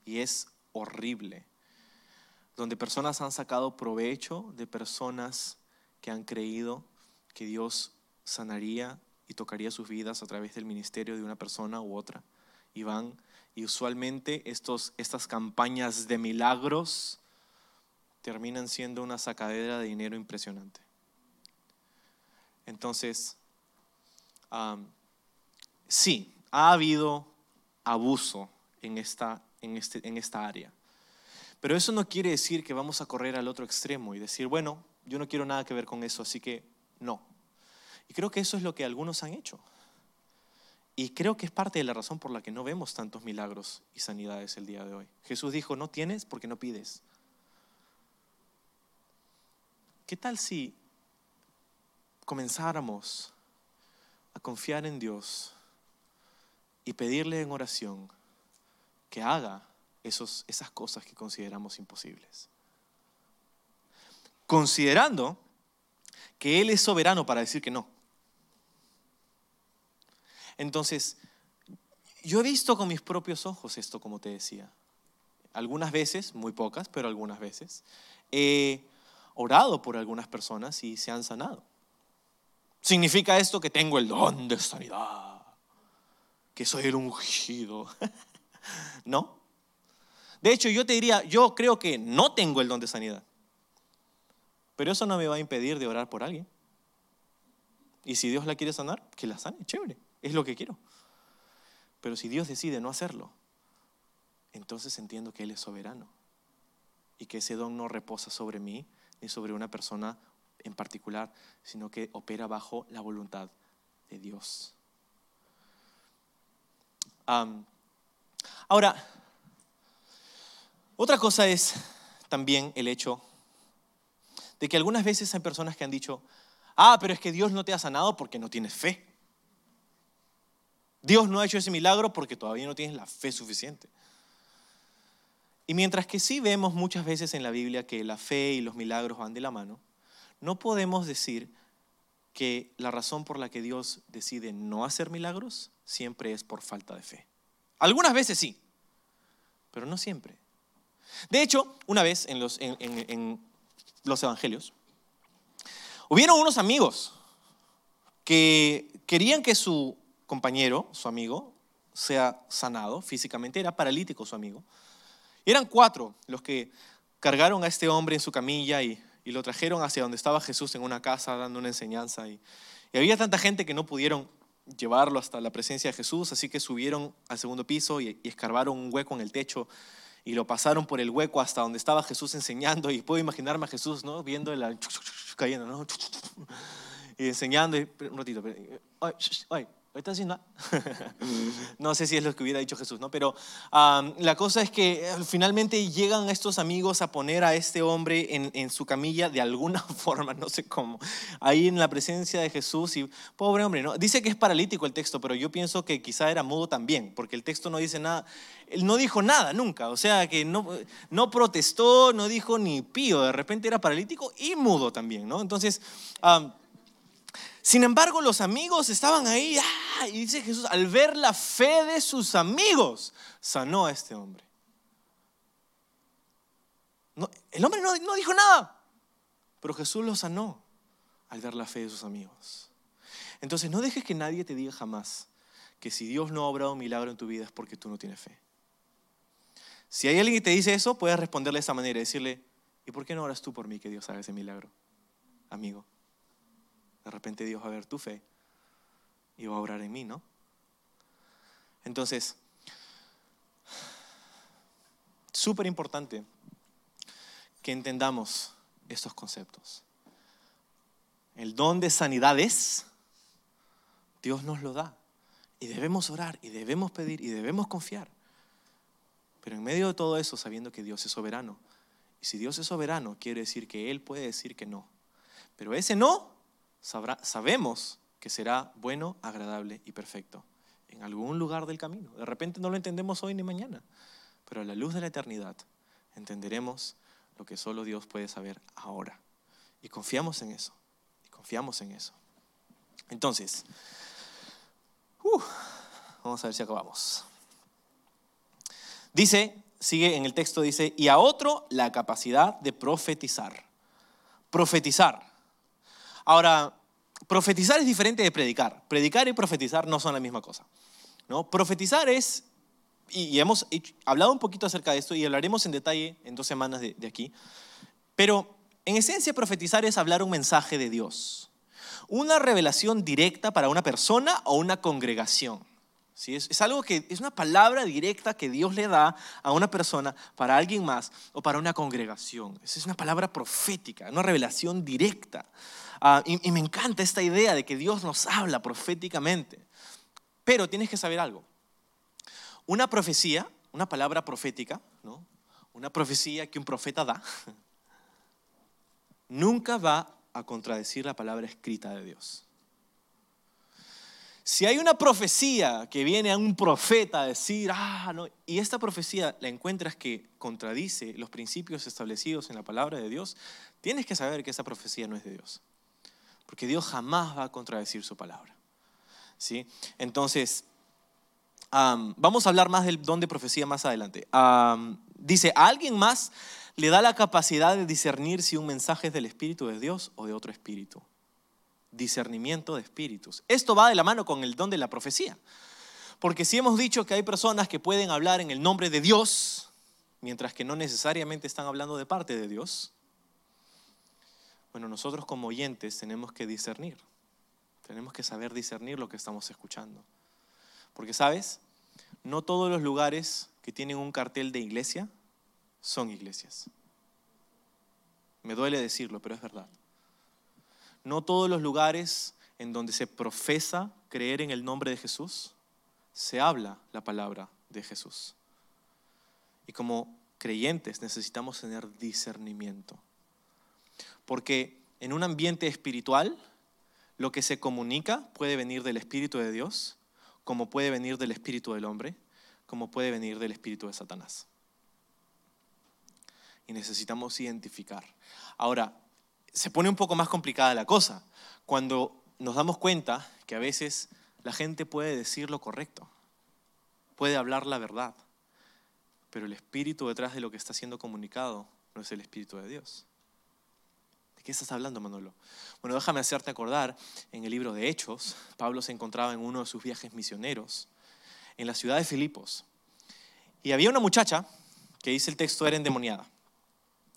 Y es horrible. Donde personas han sacado provecho de personas que han creído que Dios sanaría y tocaría sus vidas a través del ministerio de una persona u otra. Y van, y usualmente estos, estas campañas de milagros terminan siendo una sacadera de dinero impresionante. Entonces, sí, ha habido abuso en esta, en, este, en esta área. Pero eso no quiere decir que vamos a correr al otro extremo y decir, bueno, yo no quiero nada que ver con eso, así que no. Y creo que eso es lo que algunos han hecho. Y creo que es parte de la razón por la que no vemos tantos milagros y sanidades el día de hoy. Jesús dijo, no tienes porque no pides. ¿Qué tal si comenzáramos a confiar en Dios y pedirle en oración que haga esas cosas que consideramos imposibles? Considerando que Él es soberano para decir que no. Entonces, yo he visto con mis propios ojos esto, como te decía. Algunas veces, muy pocas, pero algunas veces orado por algunas personas y se han sanado. ¿Significa esto que tengo el don de sanidad? ¿Que soy el ungido? no. De hecho, yo te diría, yo creo que no tengo el don de sanidad. Pero eso no me va a impedir de orar por alguien. Y si Dios la quiere sanar, que la sane, chévere, es lo que quiero. Pero si Dios decide no hacerlo, entonces entiendo que Él es soberano y que ese don no reposa sobre mí, ni sobre una persona en particular, sino que opera bajo la voluntad de Dios. ahora, otra cosa es también el hecho de que algunas veces hay personas que han dicho, ah, pero es que Dios no te ha sanado porque no tienes fe. Dios no ha hecho ese milagro porque todavía no tienes la fe suficiente. Y mientras que sí vemos muchas veces en la Biblia que la fe y los milagros van de la mano, no podemos decir que la razón por la que Dios decide no hacer milagros siempre es por falta de fe. Algunas veces sí, pero no siempre. De hecho, una vez en los, evangelios, hubieron unos amigos que querían que su compañero, su amigo, sea sanado físicamente, era paralítico su amigo. eran cuatro los que cargaron a este hombre en su camilla y, lo trajeron hacia donde estaba Jesús en una casa dando una enseñanza. Y, había tanta gente que no pudieron llevarlo hasta la presencia de Jesús, así que subieron al segundo piso y escarbaron un hueco en el techo y lo pasaron por el hueco hasta donde estaba Jesús enseñando y puedo imaginarme a Jesús, ¿no? Viendo el cayendo, ¿no? Y enseñando, un ratito, ay, ay, haciendo? no sé si es lo que hubiera dicho Jesús, ¿no? Pero la cosa es que eh, finalmente llegan estos amigos a poner a este hombre en, su camilla de alguna forma, no sé cómo, ahí en la presencia de Jesús y pobre hombre, ¿no? Dice que es paralítico el texto, pero yo pienso que quizá era mudo también, porque el texto no dice nada, él no dijo nada nunca, o sea que no, no protestó, no dijo ni pío, de repente era paralítico y mudo también, ¿no? Entonces... Sin embargo, los amigos estaban ahí ¡ah! y dice Jesús, al ver la fe de sus amigos, sanó a este hombre. el hombre no, no dijo nada, pero Jesús lo sanó al ver la fe de sus amigos. Entonces, no dejes que nadie te diga jamás que si Dios no ha obrado un milagro en tu vida es porque tú no tienes fe. Si hay alguien que te dice eso, puedes responderle de esa manera, decirle, ¿y por qué no oras tú por mí que Dios haga ese milagro, amigo? De repente Dios va a ver tu fe y va a obrar en mí, ¿no? Entonces, súper importante que entendamos estos conceptos. El don de sanidad es, Dios nos lo da. Y debemos orar, y debemos pedir, y debemos confiar. Pero en medio de todo eso, sabiendo que Dios es soberano. Y si Dios es soberano, quiere decir que Él puede decir que no. Pero ese no sabemos que será bueno, agradable y perfecto en algún lugar del camino. De repente no lo entendemos hoy ni mañana, pero a la luz de la eternidad entenderemos lo que solo Dios puede saber ahora. Y confiamos en eso, y confiamos en eso. Entonces, uh, vamos a ver si acabamos. Dice, sigue en el texto, dice, y a otro la capacidad de profetizar. Profetizar. Ahora, profetizar es diferente de predicar. Predicar y profetizar no son la misma cosa. ¿no? Profetizar es, y hemos hablado un poquito acerca de esto y hablaremos en detalle en dos semanas de, aquí, pero en esencia profetizar es hablar un mensaje de Dios, una revelación directa para una persona o una congregación. ¿Sí? Es, es, algo que es una palabra directa que Dios le da a una persona para alguien más o para una congregación. Esa es una palabra profética, una revelación directa. Ah, y, me encanta esta idea de que Dios nos habla proféticamente. Pero tienes que saber algo. Una profecía, una palabra profética, ¿no? una profecía que un profeta da, nunca va a contradecir la palabra escrita de Dios. Si hay una profecía que viene a un profeta a decir, ah, no, y esta profecía la encuentras que contradice los principios establecidos en la palabra de Dios, tienes que saber que esa profecía no es de Dios porque Dios jamás va a contradecir su palabra. ¿sí? Entonces, vamos a hablar más del don de profecía más adelante. dice, ¿a alguien más le da la capacidad de discernir si un mensaje es del Espíritu de Dios o de otro espíritu? Discernimiento de espíritus. Esto va de la mano con el don de la profecía. Porque si hemos dicho que hay personas que pueden hablar en el nombre de Dios, mientras que no necesariamente están hablando de parte de Dios, bueno, nosotros como oyentes tenemos que discernir. Tenemos que saber discernir lo que estamos escuchando. Porque, ¿sabes? No todos los lugares que tienen un cartel de iglesia son iglesias. Me duele decirlo, pero es verdad. No todos los lugares en donde se profesa creer en el nombre de Jesús, se habla la palabra de Jesús. Y como creyentes necesitamos tener discernimiento. Porque en un ambiente espiritual, lo que se comunica puede venir del Espíritu de Dios, como puede venir del Espíritu del hombre, como puede venir del Espíritu de Satanás. Y necesitamos identificar. Ahora, se pone un poco más complicada la cosa cuando nos damos cuenta que a veces la gente puede decir lo correcto, puede hablar la verdad, pero el espíritu detrás de lo que está siendo comunicado no es el espíritu de Dios. ¿De qué estás hablando, Manolo? Bueno, déjame hacerte acordar, en el libro de Hechos, Pablo se encontraba en uno de sus viajes misioneros en la ciudad de Filipos. Y había una muchacha que dice el texto era endemoniada.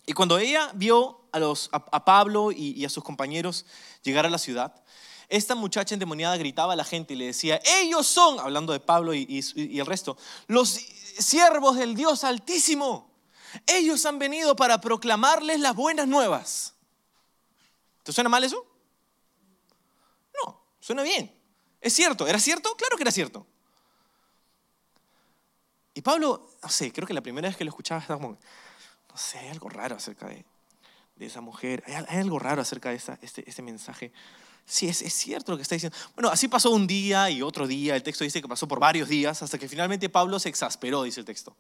Y cuando ella vio a, Pablo y, a sus compañeros llegar a la ciudad, esta muchacha endemoniada gritaba a la gente y le decía, ellos son, hablando de Pablo y, el resto, los siervos del Dios Altísimo. Ellos han venido para proclamarles las buenas nuevas. ¿Te suena mal eso? No, suena bien. Es cierto, ¿era cierto? Claro que era cierto. Y Pablo, no sé, creo que la primera vez que lo escuchaba estaba como, no sé, hay algo raro acerca de, esa mujer, hay, algo raro acerca de esta, este, este mensaje. Sí, es, es, cierto lo que está diciendo. Bueno, así pasó un día y otro día. El texto dice que pasó por varios días hasta que finalmente Pablo se exasperó, dice el texto.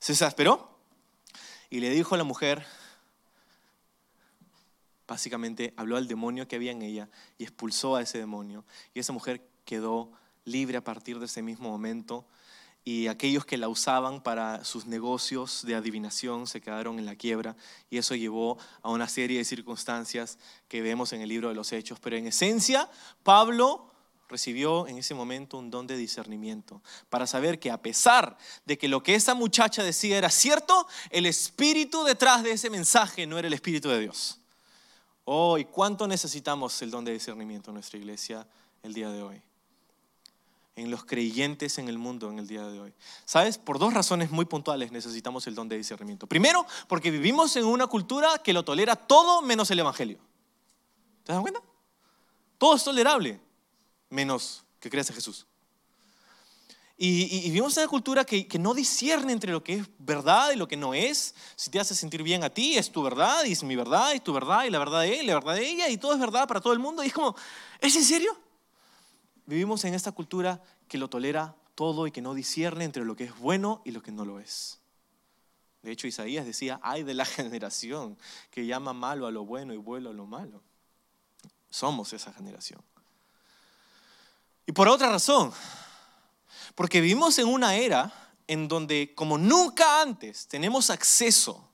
Se exasperó y le dijo a la mujer, básicamente habló al demonio que había en ella y expulsó a ese demonio. Y esa mujer quedó libre a partir de ese mismo momento y aquellos que la usaban para sus negocios de adivinación se quedaron en la quiebra y eso llevó a una serie de circunstancias que vemos en el libro de los Hechos. Pero en esencia, Pablo recibió en ese momento un don de discernimiento para saber que a pesar de que lo que esa muchacha decía era cierto, el espíritu detrás de ese mensaje no era el espíritu de Dios. Oh, y cuánto necesitamos el don de discernimiento en nuestra iglesia el día de hoy en los creyentes en el mundo en el día de hoy. ¿Sabes? Por dos razones muy puntuales necesitamos el don de discernimiento. Primero, porque vivimos en una cultura que lo tolera todo menos el Evangelio. ¿Te das cuenta? Todo es tolerable, menos que creas en Jesús. Y, vivimos en una cultura que, no discierne entre lo que es verdad y lo que no es. Si te hace sentir bien a ti, es tu verdad, y es mi verdad, y tu verdad, y la verdad de él, la verdad de ella, y todo es verdad para todo el mundo. Y es como, ¿es en serio? Vivimos en esta cultura que lo tolera todo y que no discierne entre lo que es bueno y lo que no lo es. De hecho, Isaías decía, ay de la generación que llama malo a lo bueno y bueno a lo malo. Somos esa generación. Y por otra razón, porque vivimos en una era en donde como nunca antes tenemos acceso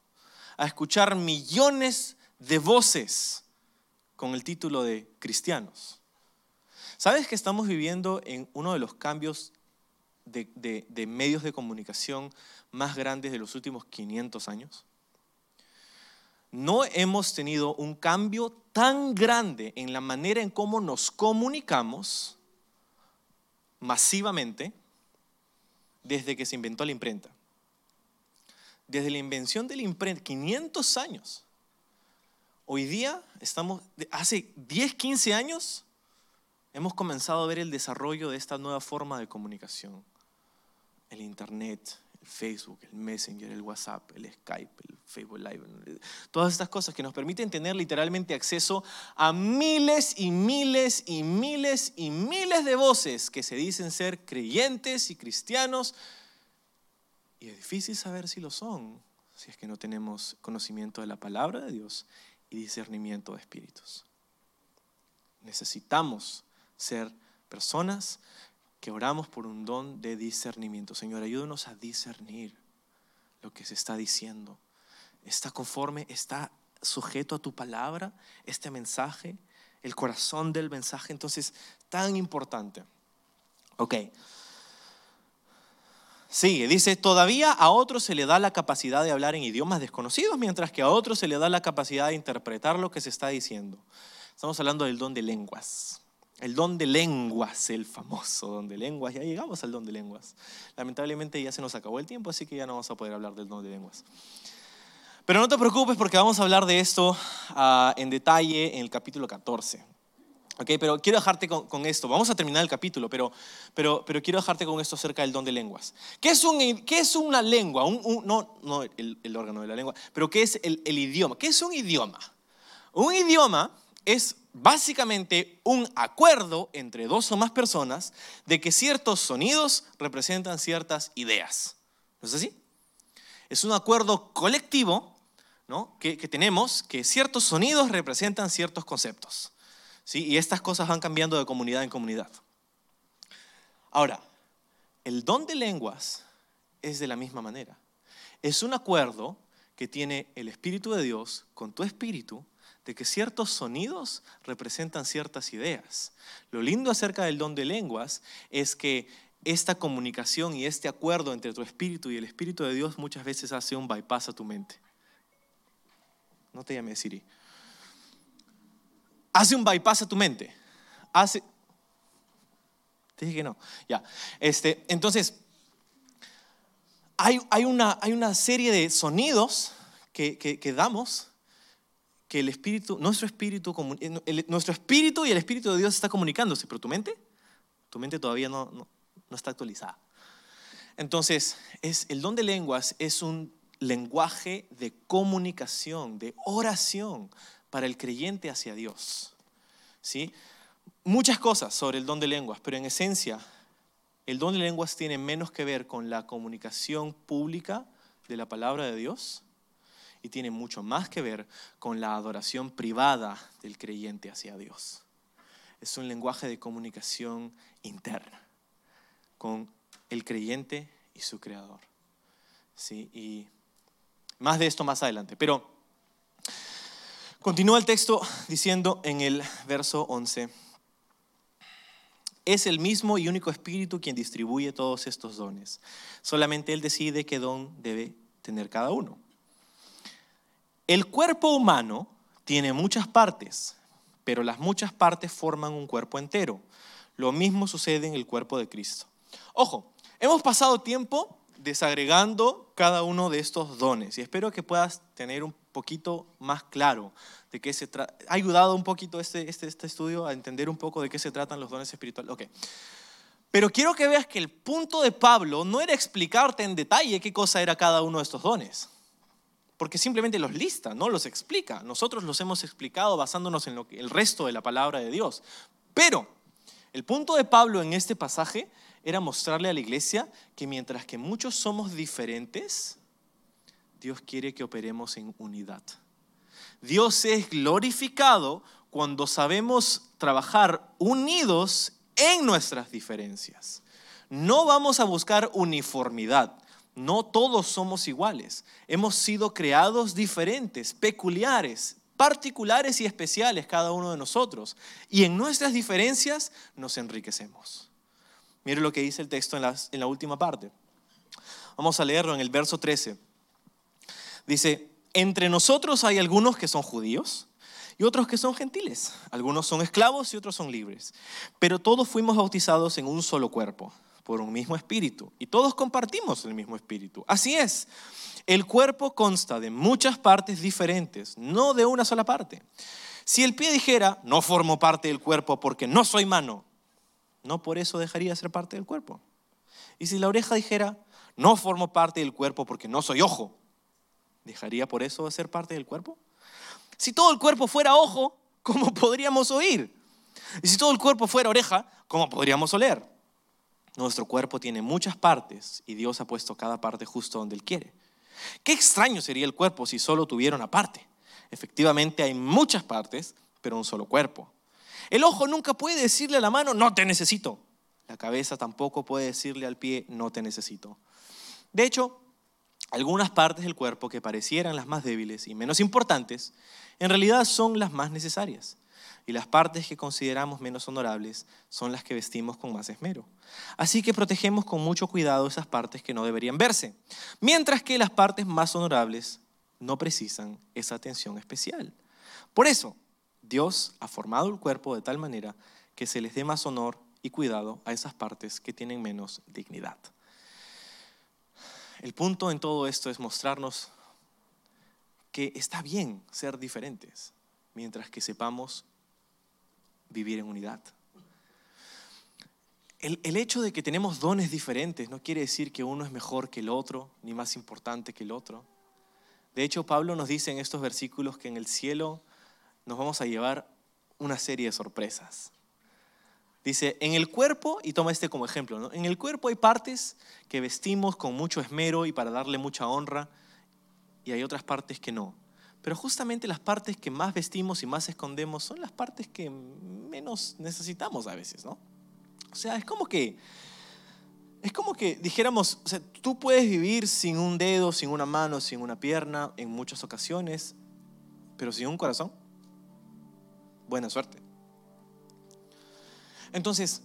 a escuchar millones de voces con el título de cristianos. ¿Sabes que estamos viviendo en uno de los cambios de, medios de comunicación más grandes de los últimos 500 años? No hemos tenido un cambio tan grande en la manera en cómo nos comunicamos masivamente desde que se inventó la imprenta. Desde la invención de la imprenta, 500 años. Hoy día estamos, hace 10, 15 años, hemos comenzado a ver el desarrollo de esta nueva forma de comunicación. El Internet, el Facebook, el Messenger, el WhatsApp, el Skype, el Facebook Live, todas estas cosas que nos permiten tener literalmente acceso a miles y miles y miles y miles de voces que se dicen ser creyentes y cristianos. Y es difícil saber si lo son, si es que no tenemos conocimiento de la palabra de Dios y discernimiento de espíritus. Necesitamos ser personas que oramos por un don de discernimiento. Señor, ayúdanos a discernir lo que se está diciendo. ¿Está conforme? ¿Está sujeto a tu palabra este mensaje? El corazón del mensaje. Entonces, tan importante. Ok. Sigue, dice, todavía a otros se le da la capacidad de hablar en idiomas desconocidos, mientras que a otros se le da la capacidad de interpretar lo que se está diciendo. Estamos hablando del don de lenguas. El don de lenguas, el famoso don de lenguas. Ya llegamos al don de lenguas. Lamentablemente ya se nos acabó el tiempo, así que ya no vamos a poder hablar del don de lenguas. Pero no te preocupes porque vamos a hablar de esto ah, en detalle en el capítulo 14. Ok, pero quiero dejarte con, esto. Vamos a terminar el capítulo, pero, pero, pero quiero dejarte con esto acerca del don de lenguas. ¿Qué es, un, qué es una lengua? Un, no no el, el, órgano de la lengua, pero ¿qué es el, el idioma? ¿Qué es un idioma? Un idioma es básicamente un acuerdo entre dos o más personas de que ciertos sonidos representan ciertas ideas. ¿No es así? Es un acuerdo colectivo ¿no? que, que tenemos que ciertos sonidos representan ciertos conceptos. Y estas cosas van cambiando de comunidad en comunidad. Ahora, el don de lenguas es de la misma manera. Es un acuerdo que tiene el Espíritu de Dios con tu espíritu de que ciertos sonidos representan ciertas ideas. Lo lindo acerca del don de lenguas es que esta comunicación y este acuerdo entre tu espíritu y el Espíritu de Dios muchas veces hace un bypass a tu mente. No te llames Siri hace un bypass a tu mente. Hace. Te dije que no. Ya. Este, entonces, hay, hay, una, hay una serie de sonidos que, que, damos que el espíritu, nuestro espíritu, nuestro espíritu y el espíritu de Dios está comunicándose, pero tu mente, tu mente todavía no, no, no está actualizada. Entonces, es, el don de lenguas es un lenguaje de comunicación, de oración, para el creyente hacia Dios. ¿Sí? Muchas cosas sobre el don de lenguas, pero en esencia, el don de lenguas tiene menos que ver con la comunicación pública de la palabra de Dios y tiene mucho más que ver con la adoración privada del creyente hacia Dios. Es un lenguaje de comunicación interna con el creyente y su creador. ¿Sí? Y más de esto más adelante. Pero Continúa el texto diciendo en el verso 11, es el mismo y único Espíritu quien distribuye todos estos dones. Solamente Él decide qué don debe tener cada uno. El cuerpo humano tiene muchas partes, pero las muchas partes forman un cuerpo entero. Lo mismo sucede en el cuerpo de Cristo. Ojo, hemos pasado tiempo desagregando cada uno de estos dones y espero que puedas tener un poquito más claro de qué se trata. Ha ayudado un poquito este, este, este, estudio a entender un poco de qué se tratan los dones espirituales. Ok. Pero quiero que veas que el punto de Pablo no era explicarte en detalle qué cosa era cada uno de estos dones. Porque simplemente los lista, no los explica. Nosotros los hemos explicado basándonos en lo que, el resto de la palabra de Dios. Pero el punto de Pablo en este pasaje era mostrarle a la iglesia que mientras que muchos somos diferentes, Dios quiere que operemos en unidad. Dios es glorificado cuando sabemos trabajar unidos en nuestras diferencias. No vamos a buscar uniformidad. No todos somos iguales. Hemos sido creados diferentes, peculiares, particulares y especiales cada uno de nosotros. Y en nuestras diferencias nos enriquecemos. Mire lo que dice el texto en la, en la última parte. Vamos a leerlo en el verso 13. Dice, entre nosotros hay algunos que son judíos y otros que son gentiles. Algunos son esclavos y otros son libres. Pero todos fuimos bautizados en un solo cuerpo, por un mismo espíritu. Y todos compartimos el mismo espíritu. Así es, el cuerpo consta de muchas partes diferentes, no de una sola parte. Si el pie dijera, no formo parte del cuerpo porque no soy mano, no por eso dejaría de ser parte del cuerpo. Y si la oreja dijera, no formo parte del cuerpo porque no soy ojo, ¿Dejaría por eso de ser parte del cuerpo? Si todo el cuerpo fuera ojo, ¿cómo podríamos oír? Y si todo el cuerpo fuera oreja, ¿cómo podríamos oler? Nuestro cuerpo tiene muchas partes y Dios ha puesto cada parte justo donde Él quiere. Qué extraño sería el cuerpo si solo tuviera una parte. Efectivamente hay muchas partes, pero un solo cuerpo. El ojo nunca puede decirle a la mano, no te necesito. La cabeza tampoco puede decirle al pie, no te necesito. De hecho, algunas partes del cuerpo que parecieran las más débiles y menos importantes, en realidad son las más necesarias. Y las partes que consideramos menos honorables son las que vestimos con más esmero. Así que protegemos con mucho cuidado esas partes que no deberían verse, mientras que las partes más honorables no precisan esa atención especial. Por eso, Dios ha formado el cuerpo de tal manera que se les dé más honor y cuidado a esas partes que tienen menos dignidad. El punto en todo esto es mostrarnos que está bien ser diferentes, mientras que sepamos vivir en unidad. El, el, hecho de que tenemos dones diferentes no quiere decir que uno es mejor que el otro, ni más importante que el otro. De hecho, Pablo nos dice en estos versículos que en el cielo nos vamos a llevar una serie de sorpresas. Dice, en el cuerpo, y toma este como ejemplo, en el cuerpo hay partes que vestimos con mucho esmero y para darle mucha honra, y hay otras partes que no. Pero justamente las partes que más vestimos y más escondemos son las partes que menos necesitamos a veces, ¿no? O sea, es como que, es como que dijéramos, tú puedes vivir sin un dedo, sin una mano, sin una pierna en muchas ocasiones, pero sin un corazón. Buena suerte. Entonces,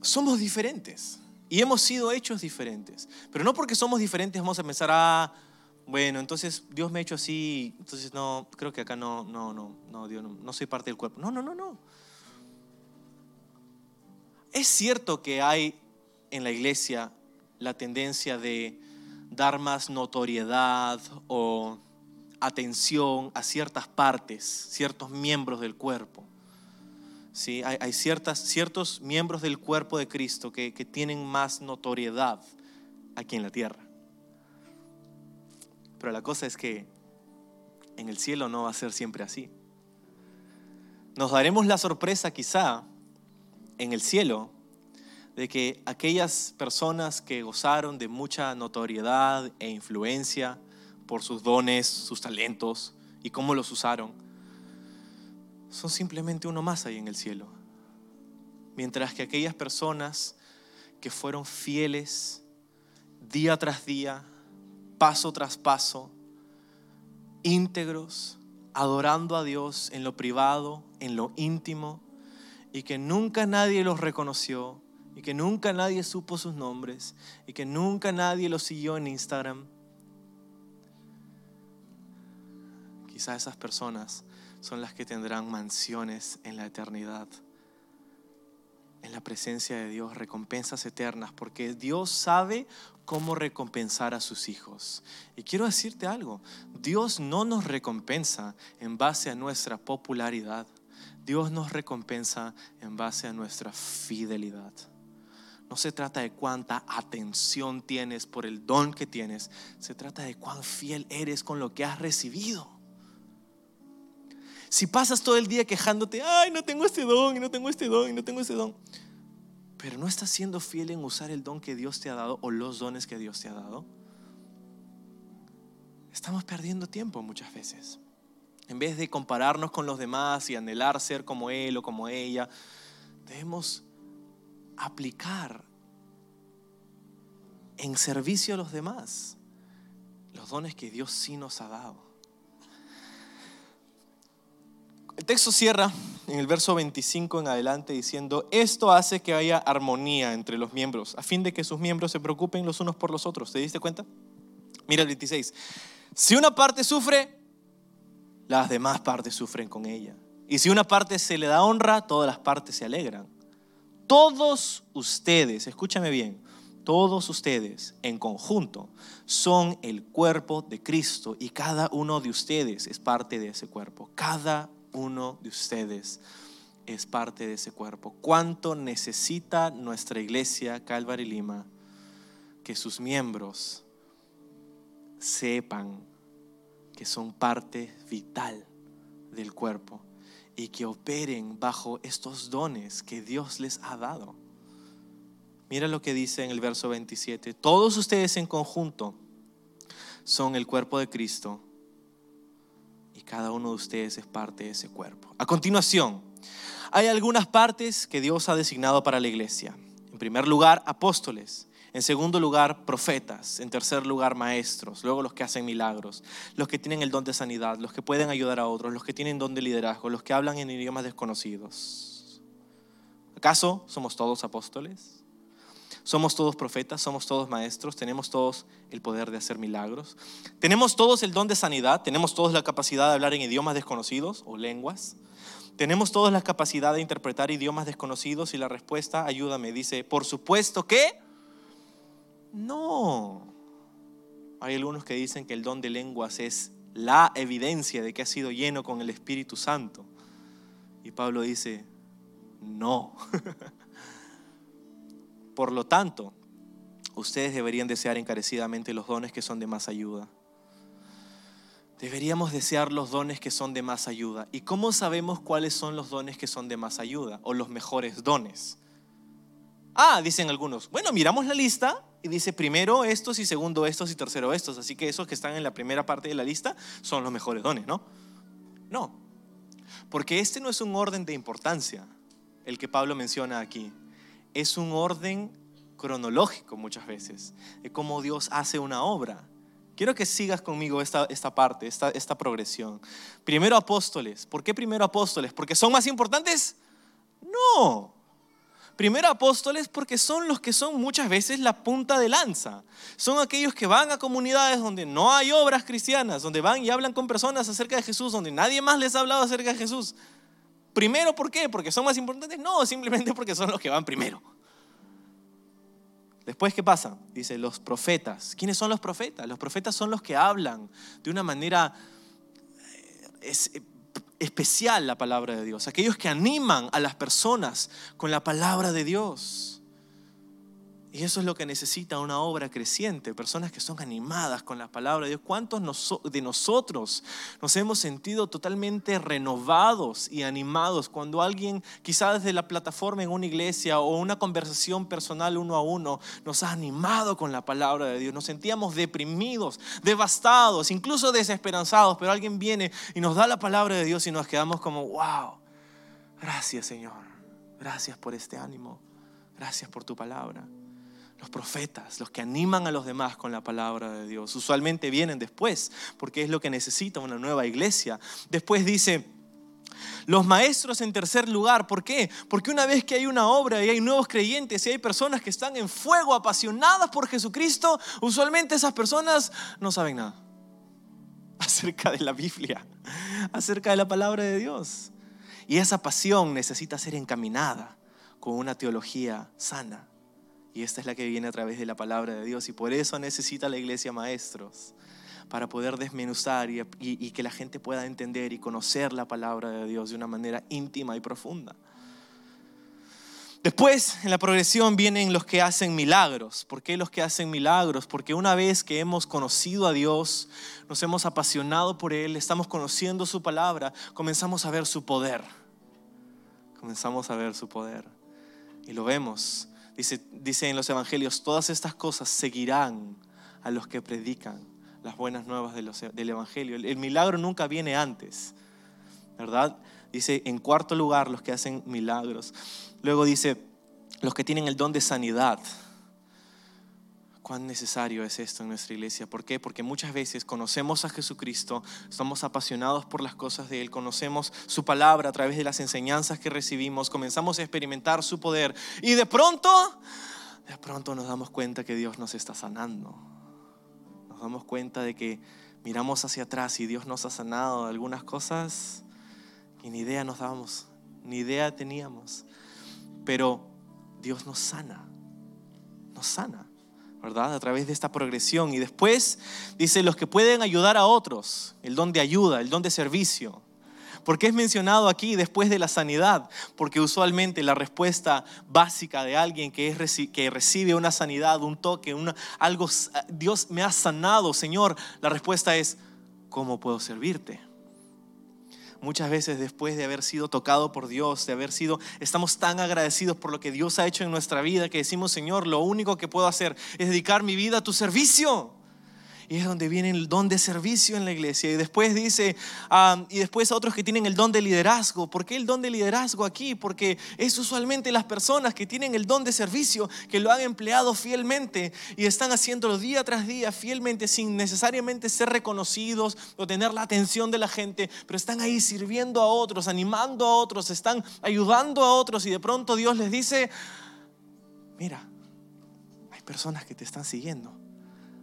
somos diferentes y hemos sido hechos diferentes. Pero no porque somos diferentes vamos a pensar, ah, bueno, entonces Dios me ha hecho así, entonces no, creo que acá no, no, no, no, Dios, no, soy parte del cuerpo. No, no, no, no. Es cierto que hay en la iglesia la tendencia de dar más notoriedad o atención a ciertas partes, ciertos miembros del cuerpo. ¿Sí? Hay, ciertas, ciertos miembros del cuerpo de Cristo que, que tienen más notoriedad aquí en la tierra. Pero la cosa es que en el cielo no va a ser siempre así. Nos daremos la sorpresa quizá en el cielo de que aquellas personas que gozaron de mucha notoriedad e influencia por sus dones, sus talentos y cómo los usaron, son simplemente uno más ahí en el cielo. Mientras que aquellas personas que fueron fieles día tras día, paso tras paso, íntegros, adorando a Dios en lo privado, en lo íntimo, y que nunca nadie los reconoció, y que nunca nadie supo sus nombres, y que nunca nadie los siguió en Instagram. Quizás esas personas son las que tendrán mansiones en la eternidad en la presencia de Dios, recompensas eternas, porque Dios sabe cómo recompensar a sus hijos. Y quiero decirte algo, Dios no nos recompensa en base a nuestra popularidad, Dios nos recompensa en base a nuestra fidelidad. No se trata de cuánta atención tienes por el don que tienes, se trata de cuán fiel eres con lo que has recibido. Si pasas todo el día quejándote, ay, no tengo este don, y no tengo este don, y no tengo este don, pero no estás siendo fiel en usar el don que Dios te ha dado o los dones que Dios te ha dado, estamos perdiendo tiempo muchas veces. En vez de compararnos con los demás y anhelar ser como él o como ella, debemos aplicar en servicio a los demás los dones que Dios sí nos ha dado. El texto cierra en el verso 25 en adelante diciendo, esto hace que haya armonía entre los miembros, a fin de que sus miembros se preocupen los unos por los otros. ¿Te diste cuenta? Mira el 26. Si una parte sufre, las demás partes sufren con ella. Y si una parte se le da honra, todas las partes se alegran. Todos ustedes, escúchame bien, todos ustedes en conjunto son el cuerpo de Cristo y cada uno de ustedes es parte de ese cuerpo. Cada uno de ustedes es parte de ese cuerpo. ¿Cuánto necesita nuestra iglesia Calvary Lima que sus miembros sepan que son parte vital del cuerpo y que operen bajo estos dones que Dios les ha dado? Mira lo que dice en el verso 27. Todos ustedes en conjunto son el cuerpo de Cristo cada uno de ustedes es parte de ese cuerpo. A continuación, hay algunas partes que Dios ha designado para la iglesia. En primer lugar, apóstoles. En segundo lugar, profetas. En tercer lugar, maestros. Luego los que hacen milagros. Los que tienen el don de sanidad. Los que pueden ayudar a otros. Los que tienen don de liderazgo. Los que hablan en idiomas desconocidos. ¿Acaso somos todos apóstoles? Somos todos profetas, somos todos maestros, tenemos todos el poder de hacer milagros. Tenemos todos el don de sanidad, tenemos todos la capacidad de hablar en idiomas desconocidos o lenguas. Tenemos todos la capacidad de interpretar idiomas desconocidos y la respuesta, ayúdame, dice, por supuesto que no. Hay algunos que dicen que el don de lenguas es la evidencia de que ha sido lleno con el Espíritu Santo. Y Pablo dice, No. Por lo tanto, ustedes deberían desear encarecidamente los dones que son de más ayuda. Deberíamos desear los dones que son de más ayuda. ¿Y cómo sabemos cuáles son los dones que son de más ayuda o los mejores dones? Ah, dicen algunos. Bueno, miramos la lista y dice primero estos y segundo estos y tercero estos. Así que esos que están en la primera parte de la lista son los mejores dones, ¿no? No. Porque este no es un orden de importancia, el que Pablo menciona aquí. Es un orden cronológico muchas veces, de cómo Dios hace una obra. Quiero que sigas conmigo esta, esta parte, esta, esta progresión. Primero apóstoles. ¿Por qué primero apóstoles? ¿Porque son más importantes? No. Primero apóstoles porque son los que son muchas veces la punta de lanza. Son aquellos que van a comunidades donde no hay obras cristianas, donde van y hablan con personas acerca de Jesús, donde nadie más les ha hablado acerca de Jesús. Primero, ¿por qué? ¿Porque son más importantes? No, simplemente porque son los que van primero. Después, ¿qué pasa? Dice, los profetas. ¿Quiénes son los profetas? Los profetas son los que hablan de una manera eh, eh, especial la palabra de Dios. Aquellos que animan a las personas con la palabra de Dios. Y eso es lo que necesita una obra creciente, personas que son animadas con la palabra de Dios. ¿Cuántos de nosotros nos hemos sentido totalmente renovados y animados cuando alguien, quizás desde la plataforma en una iglesia o una conversación personal uno a uno, nos ha animado con la palabra de Dios? Nos sentíamos deprimidos, devastados, incluso desesperanzados, pero alguien viene y nos da la palabra de Dios y nos quedamos como, wow, gracias Señor, gracias por este ánimo, gracias por tu palabra. Los profetas, los que animan a los demás con la palabra de Dios, usualmente vienen después, porque es lo que necesita una nueva iglesia. Después dice, los maestros en tercer lugar, ¿por qué? Porque una vez que hay una obra y hay nuevos creyentes y hay personas que están en fuego, apasionadas por Jesucristo, usualmente esas personas no saben nada acerca de la Biblia, acerca de la palabra de Dios. Y esa pasión necesita ser encaminada con una teología sana. Y esta es la que viene a través de la palabra de Dios. Y por eso necesita la iglesia maestros, para poder desmenuzar y, que la gente pueda entender y conocer la palabra de Dios de una manera íntima y profunda. Después, en la progresión, vienen los que hacen milagros. ¿Por qué los que hacen milagros? Porque una vez que hemos conocido a Dios, nos hemos apasionado por Él, estamos conociendo su palabra, comenzamos a ver su poder. Comenzamos a ver su poder. Y lo vemos Dice, en los evangelios, todas estas cosas seguirán a los que predican las buenas nuevas del evangelio. El, milagro nunca viene antes, ¿verdad? Dice, en cuarto lugar, los que hacen milagros. Luego dice, los que tienen el don de sanidad cuán necesario es esto en nuestra iglesia. ¿Por qué? Porque muchas veces conocemos a Jesucristo, somos apasionados por las cosas de Él, conocemos su palabra a través de las enseñanzas que recibimos, comenzamos a experimentar su poder y de pronto, de pronto nos damos cuenta que Dios nos está sanando. Nos damos cuenta de que miramos hacia atrás y Dios nos ha sanado de algunas cosas que ni idea nos dábamos, ni idea teníamos. Pero Dios nos sana, nos sana. A través de esta progresión. Y después dice los que pueden ayudar a otros, el don de ayuda, el don de servicio. ¿Por qué es mencionado aquí después de la sanidad? Porque usualmente la respuesta básica de alguien que, es, que recibe una sanidad, un toque, una, algo, Dios me ha sanado, Señor, la respuesta es, ¿cómo puedo servirte? Muchas veces después de haber sido tocado por Dios, de haber sido, estamos tan agradecidos por lo que Dios ha hecho en nuestra vida que decimos, Señor, lo único que puedo hacer es dedicar mi vida a tu servicio. Y es donde viene el don de servicio en la iglesia. Y después dice, y después a otros que tienen el don de liderazgo. ¿Por qué el don de liderazgo aquí? Porque es usualmente las personas que tienen el don de servicio, que lo han empleado fielmente y están haciéndolo día tras día fielmente sin necesariamente ser reconocidos o tener la atención de la gente, pero están ahí sirviendo a otros, animando a otros, están ayudando a otros y de pronto Dios les dice, mira, hay personas que te están siguiendo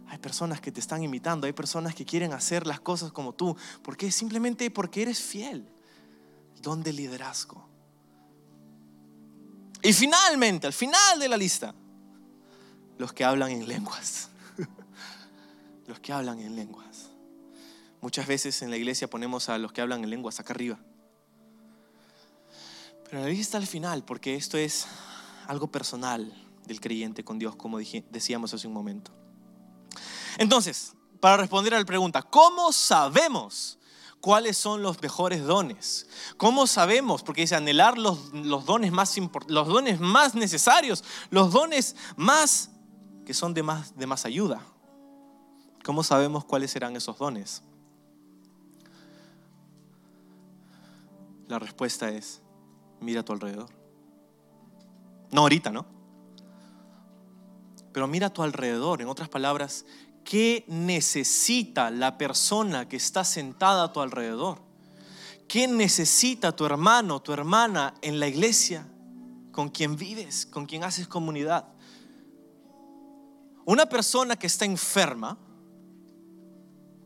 hay personas que te están imitando, hay personas que quieren hacer las cosas como tú. ¿Por qué? Simplemente porque eres fiel. Don de liderazgo. Y finalmente, al final de la lista, los que hablan en lenguas. los que hablan en lenguas. Muchas veces en la iglesia ponemos a los que hablan en lenguas acá arriba. Pero la lista al final, porque esto es algo personal del creyente con Dios, como decíamos hace un momento. Entonces, para responder a la pregunta, ¿cómo sabemos cuáles son los mejores dones? ¿Cómo sabemos? Porque dice anhelar los, los dones más los dones más necesarios, los dones más que son de más, de más ayuda. ¿Cómo sabemos cuáles serán esos dones? La respuesta es, mira a tu alrededor. No ahorita, ¿no? Pero mira a tu alrededor, en otras palabras, ¿qué necesita la persona que está sentada a tu alrededor? ¿Qué necesita tu hermano, tu hermana en la iglesia con quien vives, con quien haces comunidad? Una persona que está enferma,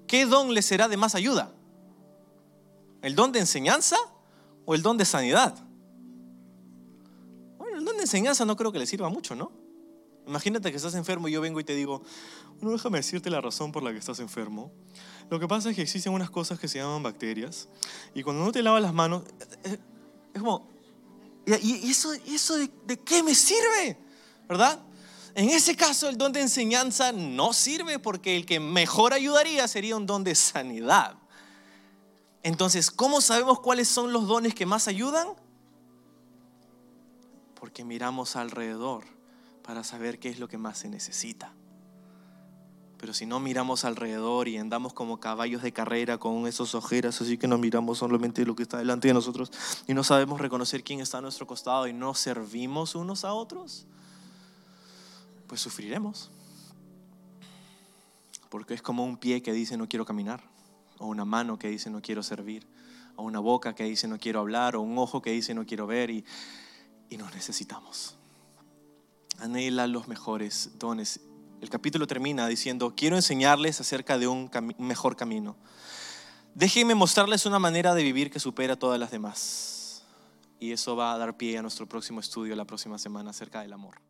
¿qué don le será de más ayuda? ¿El don de enseñanza o el don de sanidad? Bueno, el don de enseñanza no creo que le sirva mucho, ¿no? Imagínate que estás enfermo y yo vengo y te digo, no déjame decirte la razón por la que estás enfermo. Lo que pasa es que existen unas cosas que se llaman bacterias y cuando no te lavas las manos, eh, eh, es como, ¿y eso, eso de, de qué me sirve? ¿Verdad? En ese caso el don de enseñanza no sirve porque el que mejor ayudaría sería un don de sanidad. Entonces, ¿cómo sabemos cuáles son los dones que más ayudan? Porque miramos alrededor para saber qué es lo que más se necesita. Pero si no miramos alrededor y andamos como caballos de carrera con esos ojeras, así que no miramos solamente lo que está delante de nosotros y no sabemos reconocer quién está a nuestro costado y no servimos unos a otros, pues sufriremos. Porque es como un pie que dice no quiero caminar, o una mano que dice no quiero servir, o una boca que dice no quiero hablar, o un ojo que dice no quiero ver, y, y nos necesitamos. Anhela los mejores dones. El capítulo termina diciendo, quiero enseñarles acerca de un, mejor camino. Déjenme mostrarles una manera de vivir que supera todas las demás. Y eso va a dar pie a nuestro próximo estudio la próxima semana acerca del amor.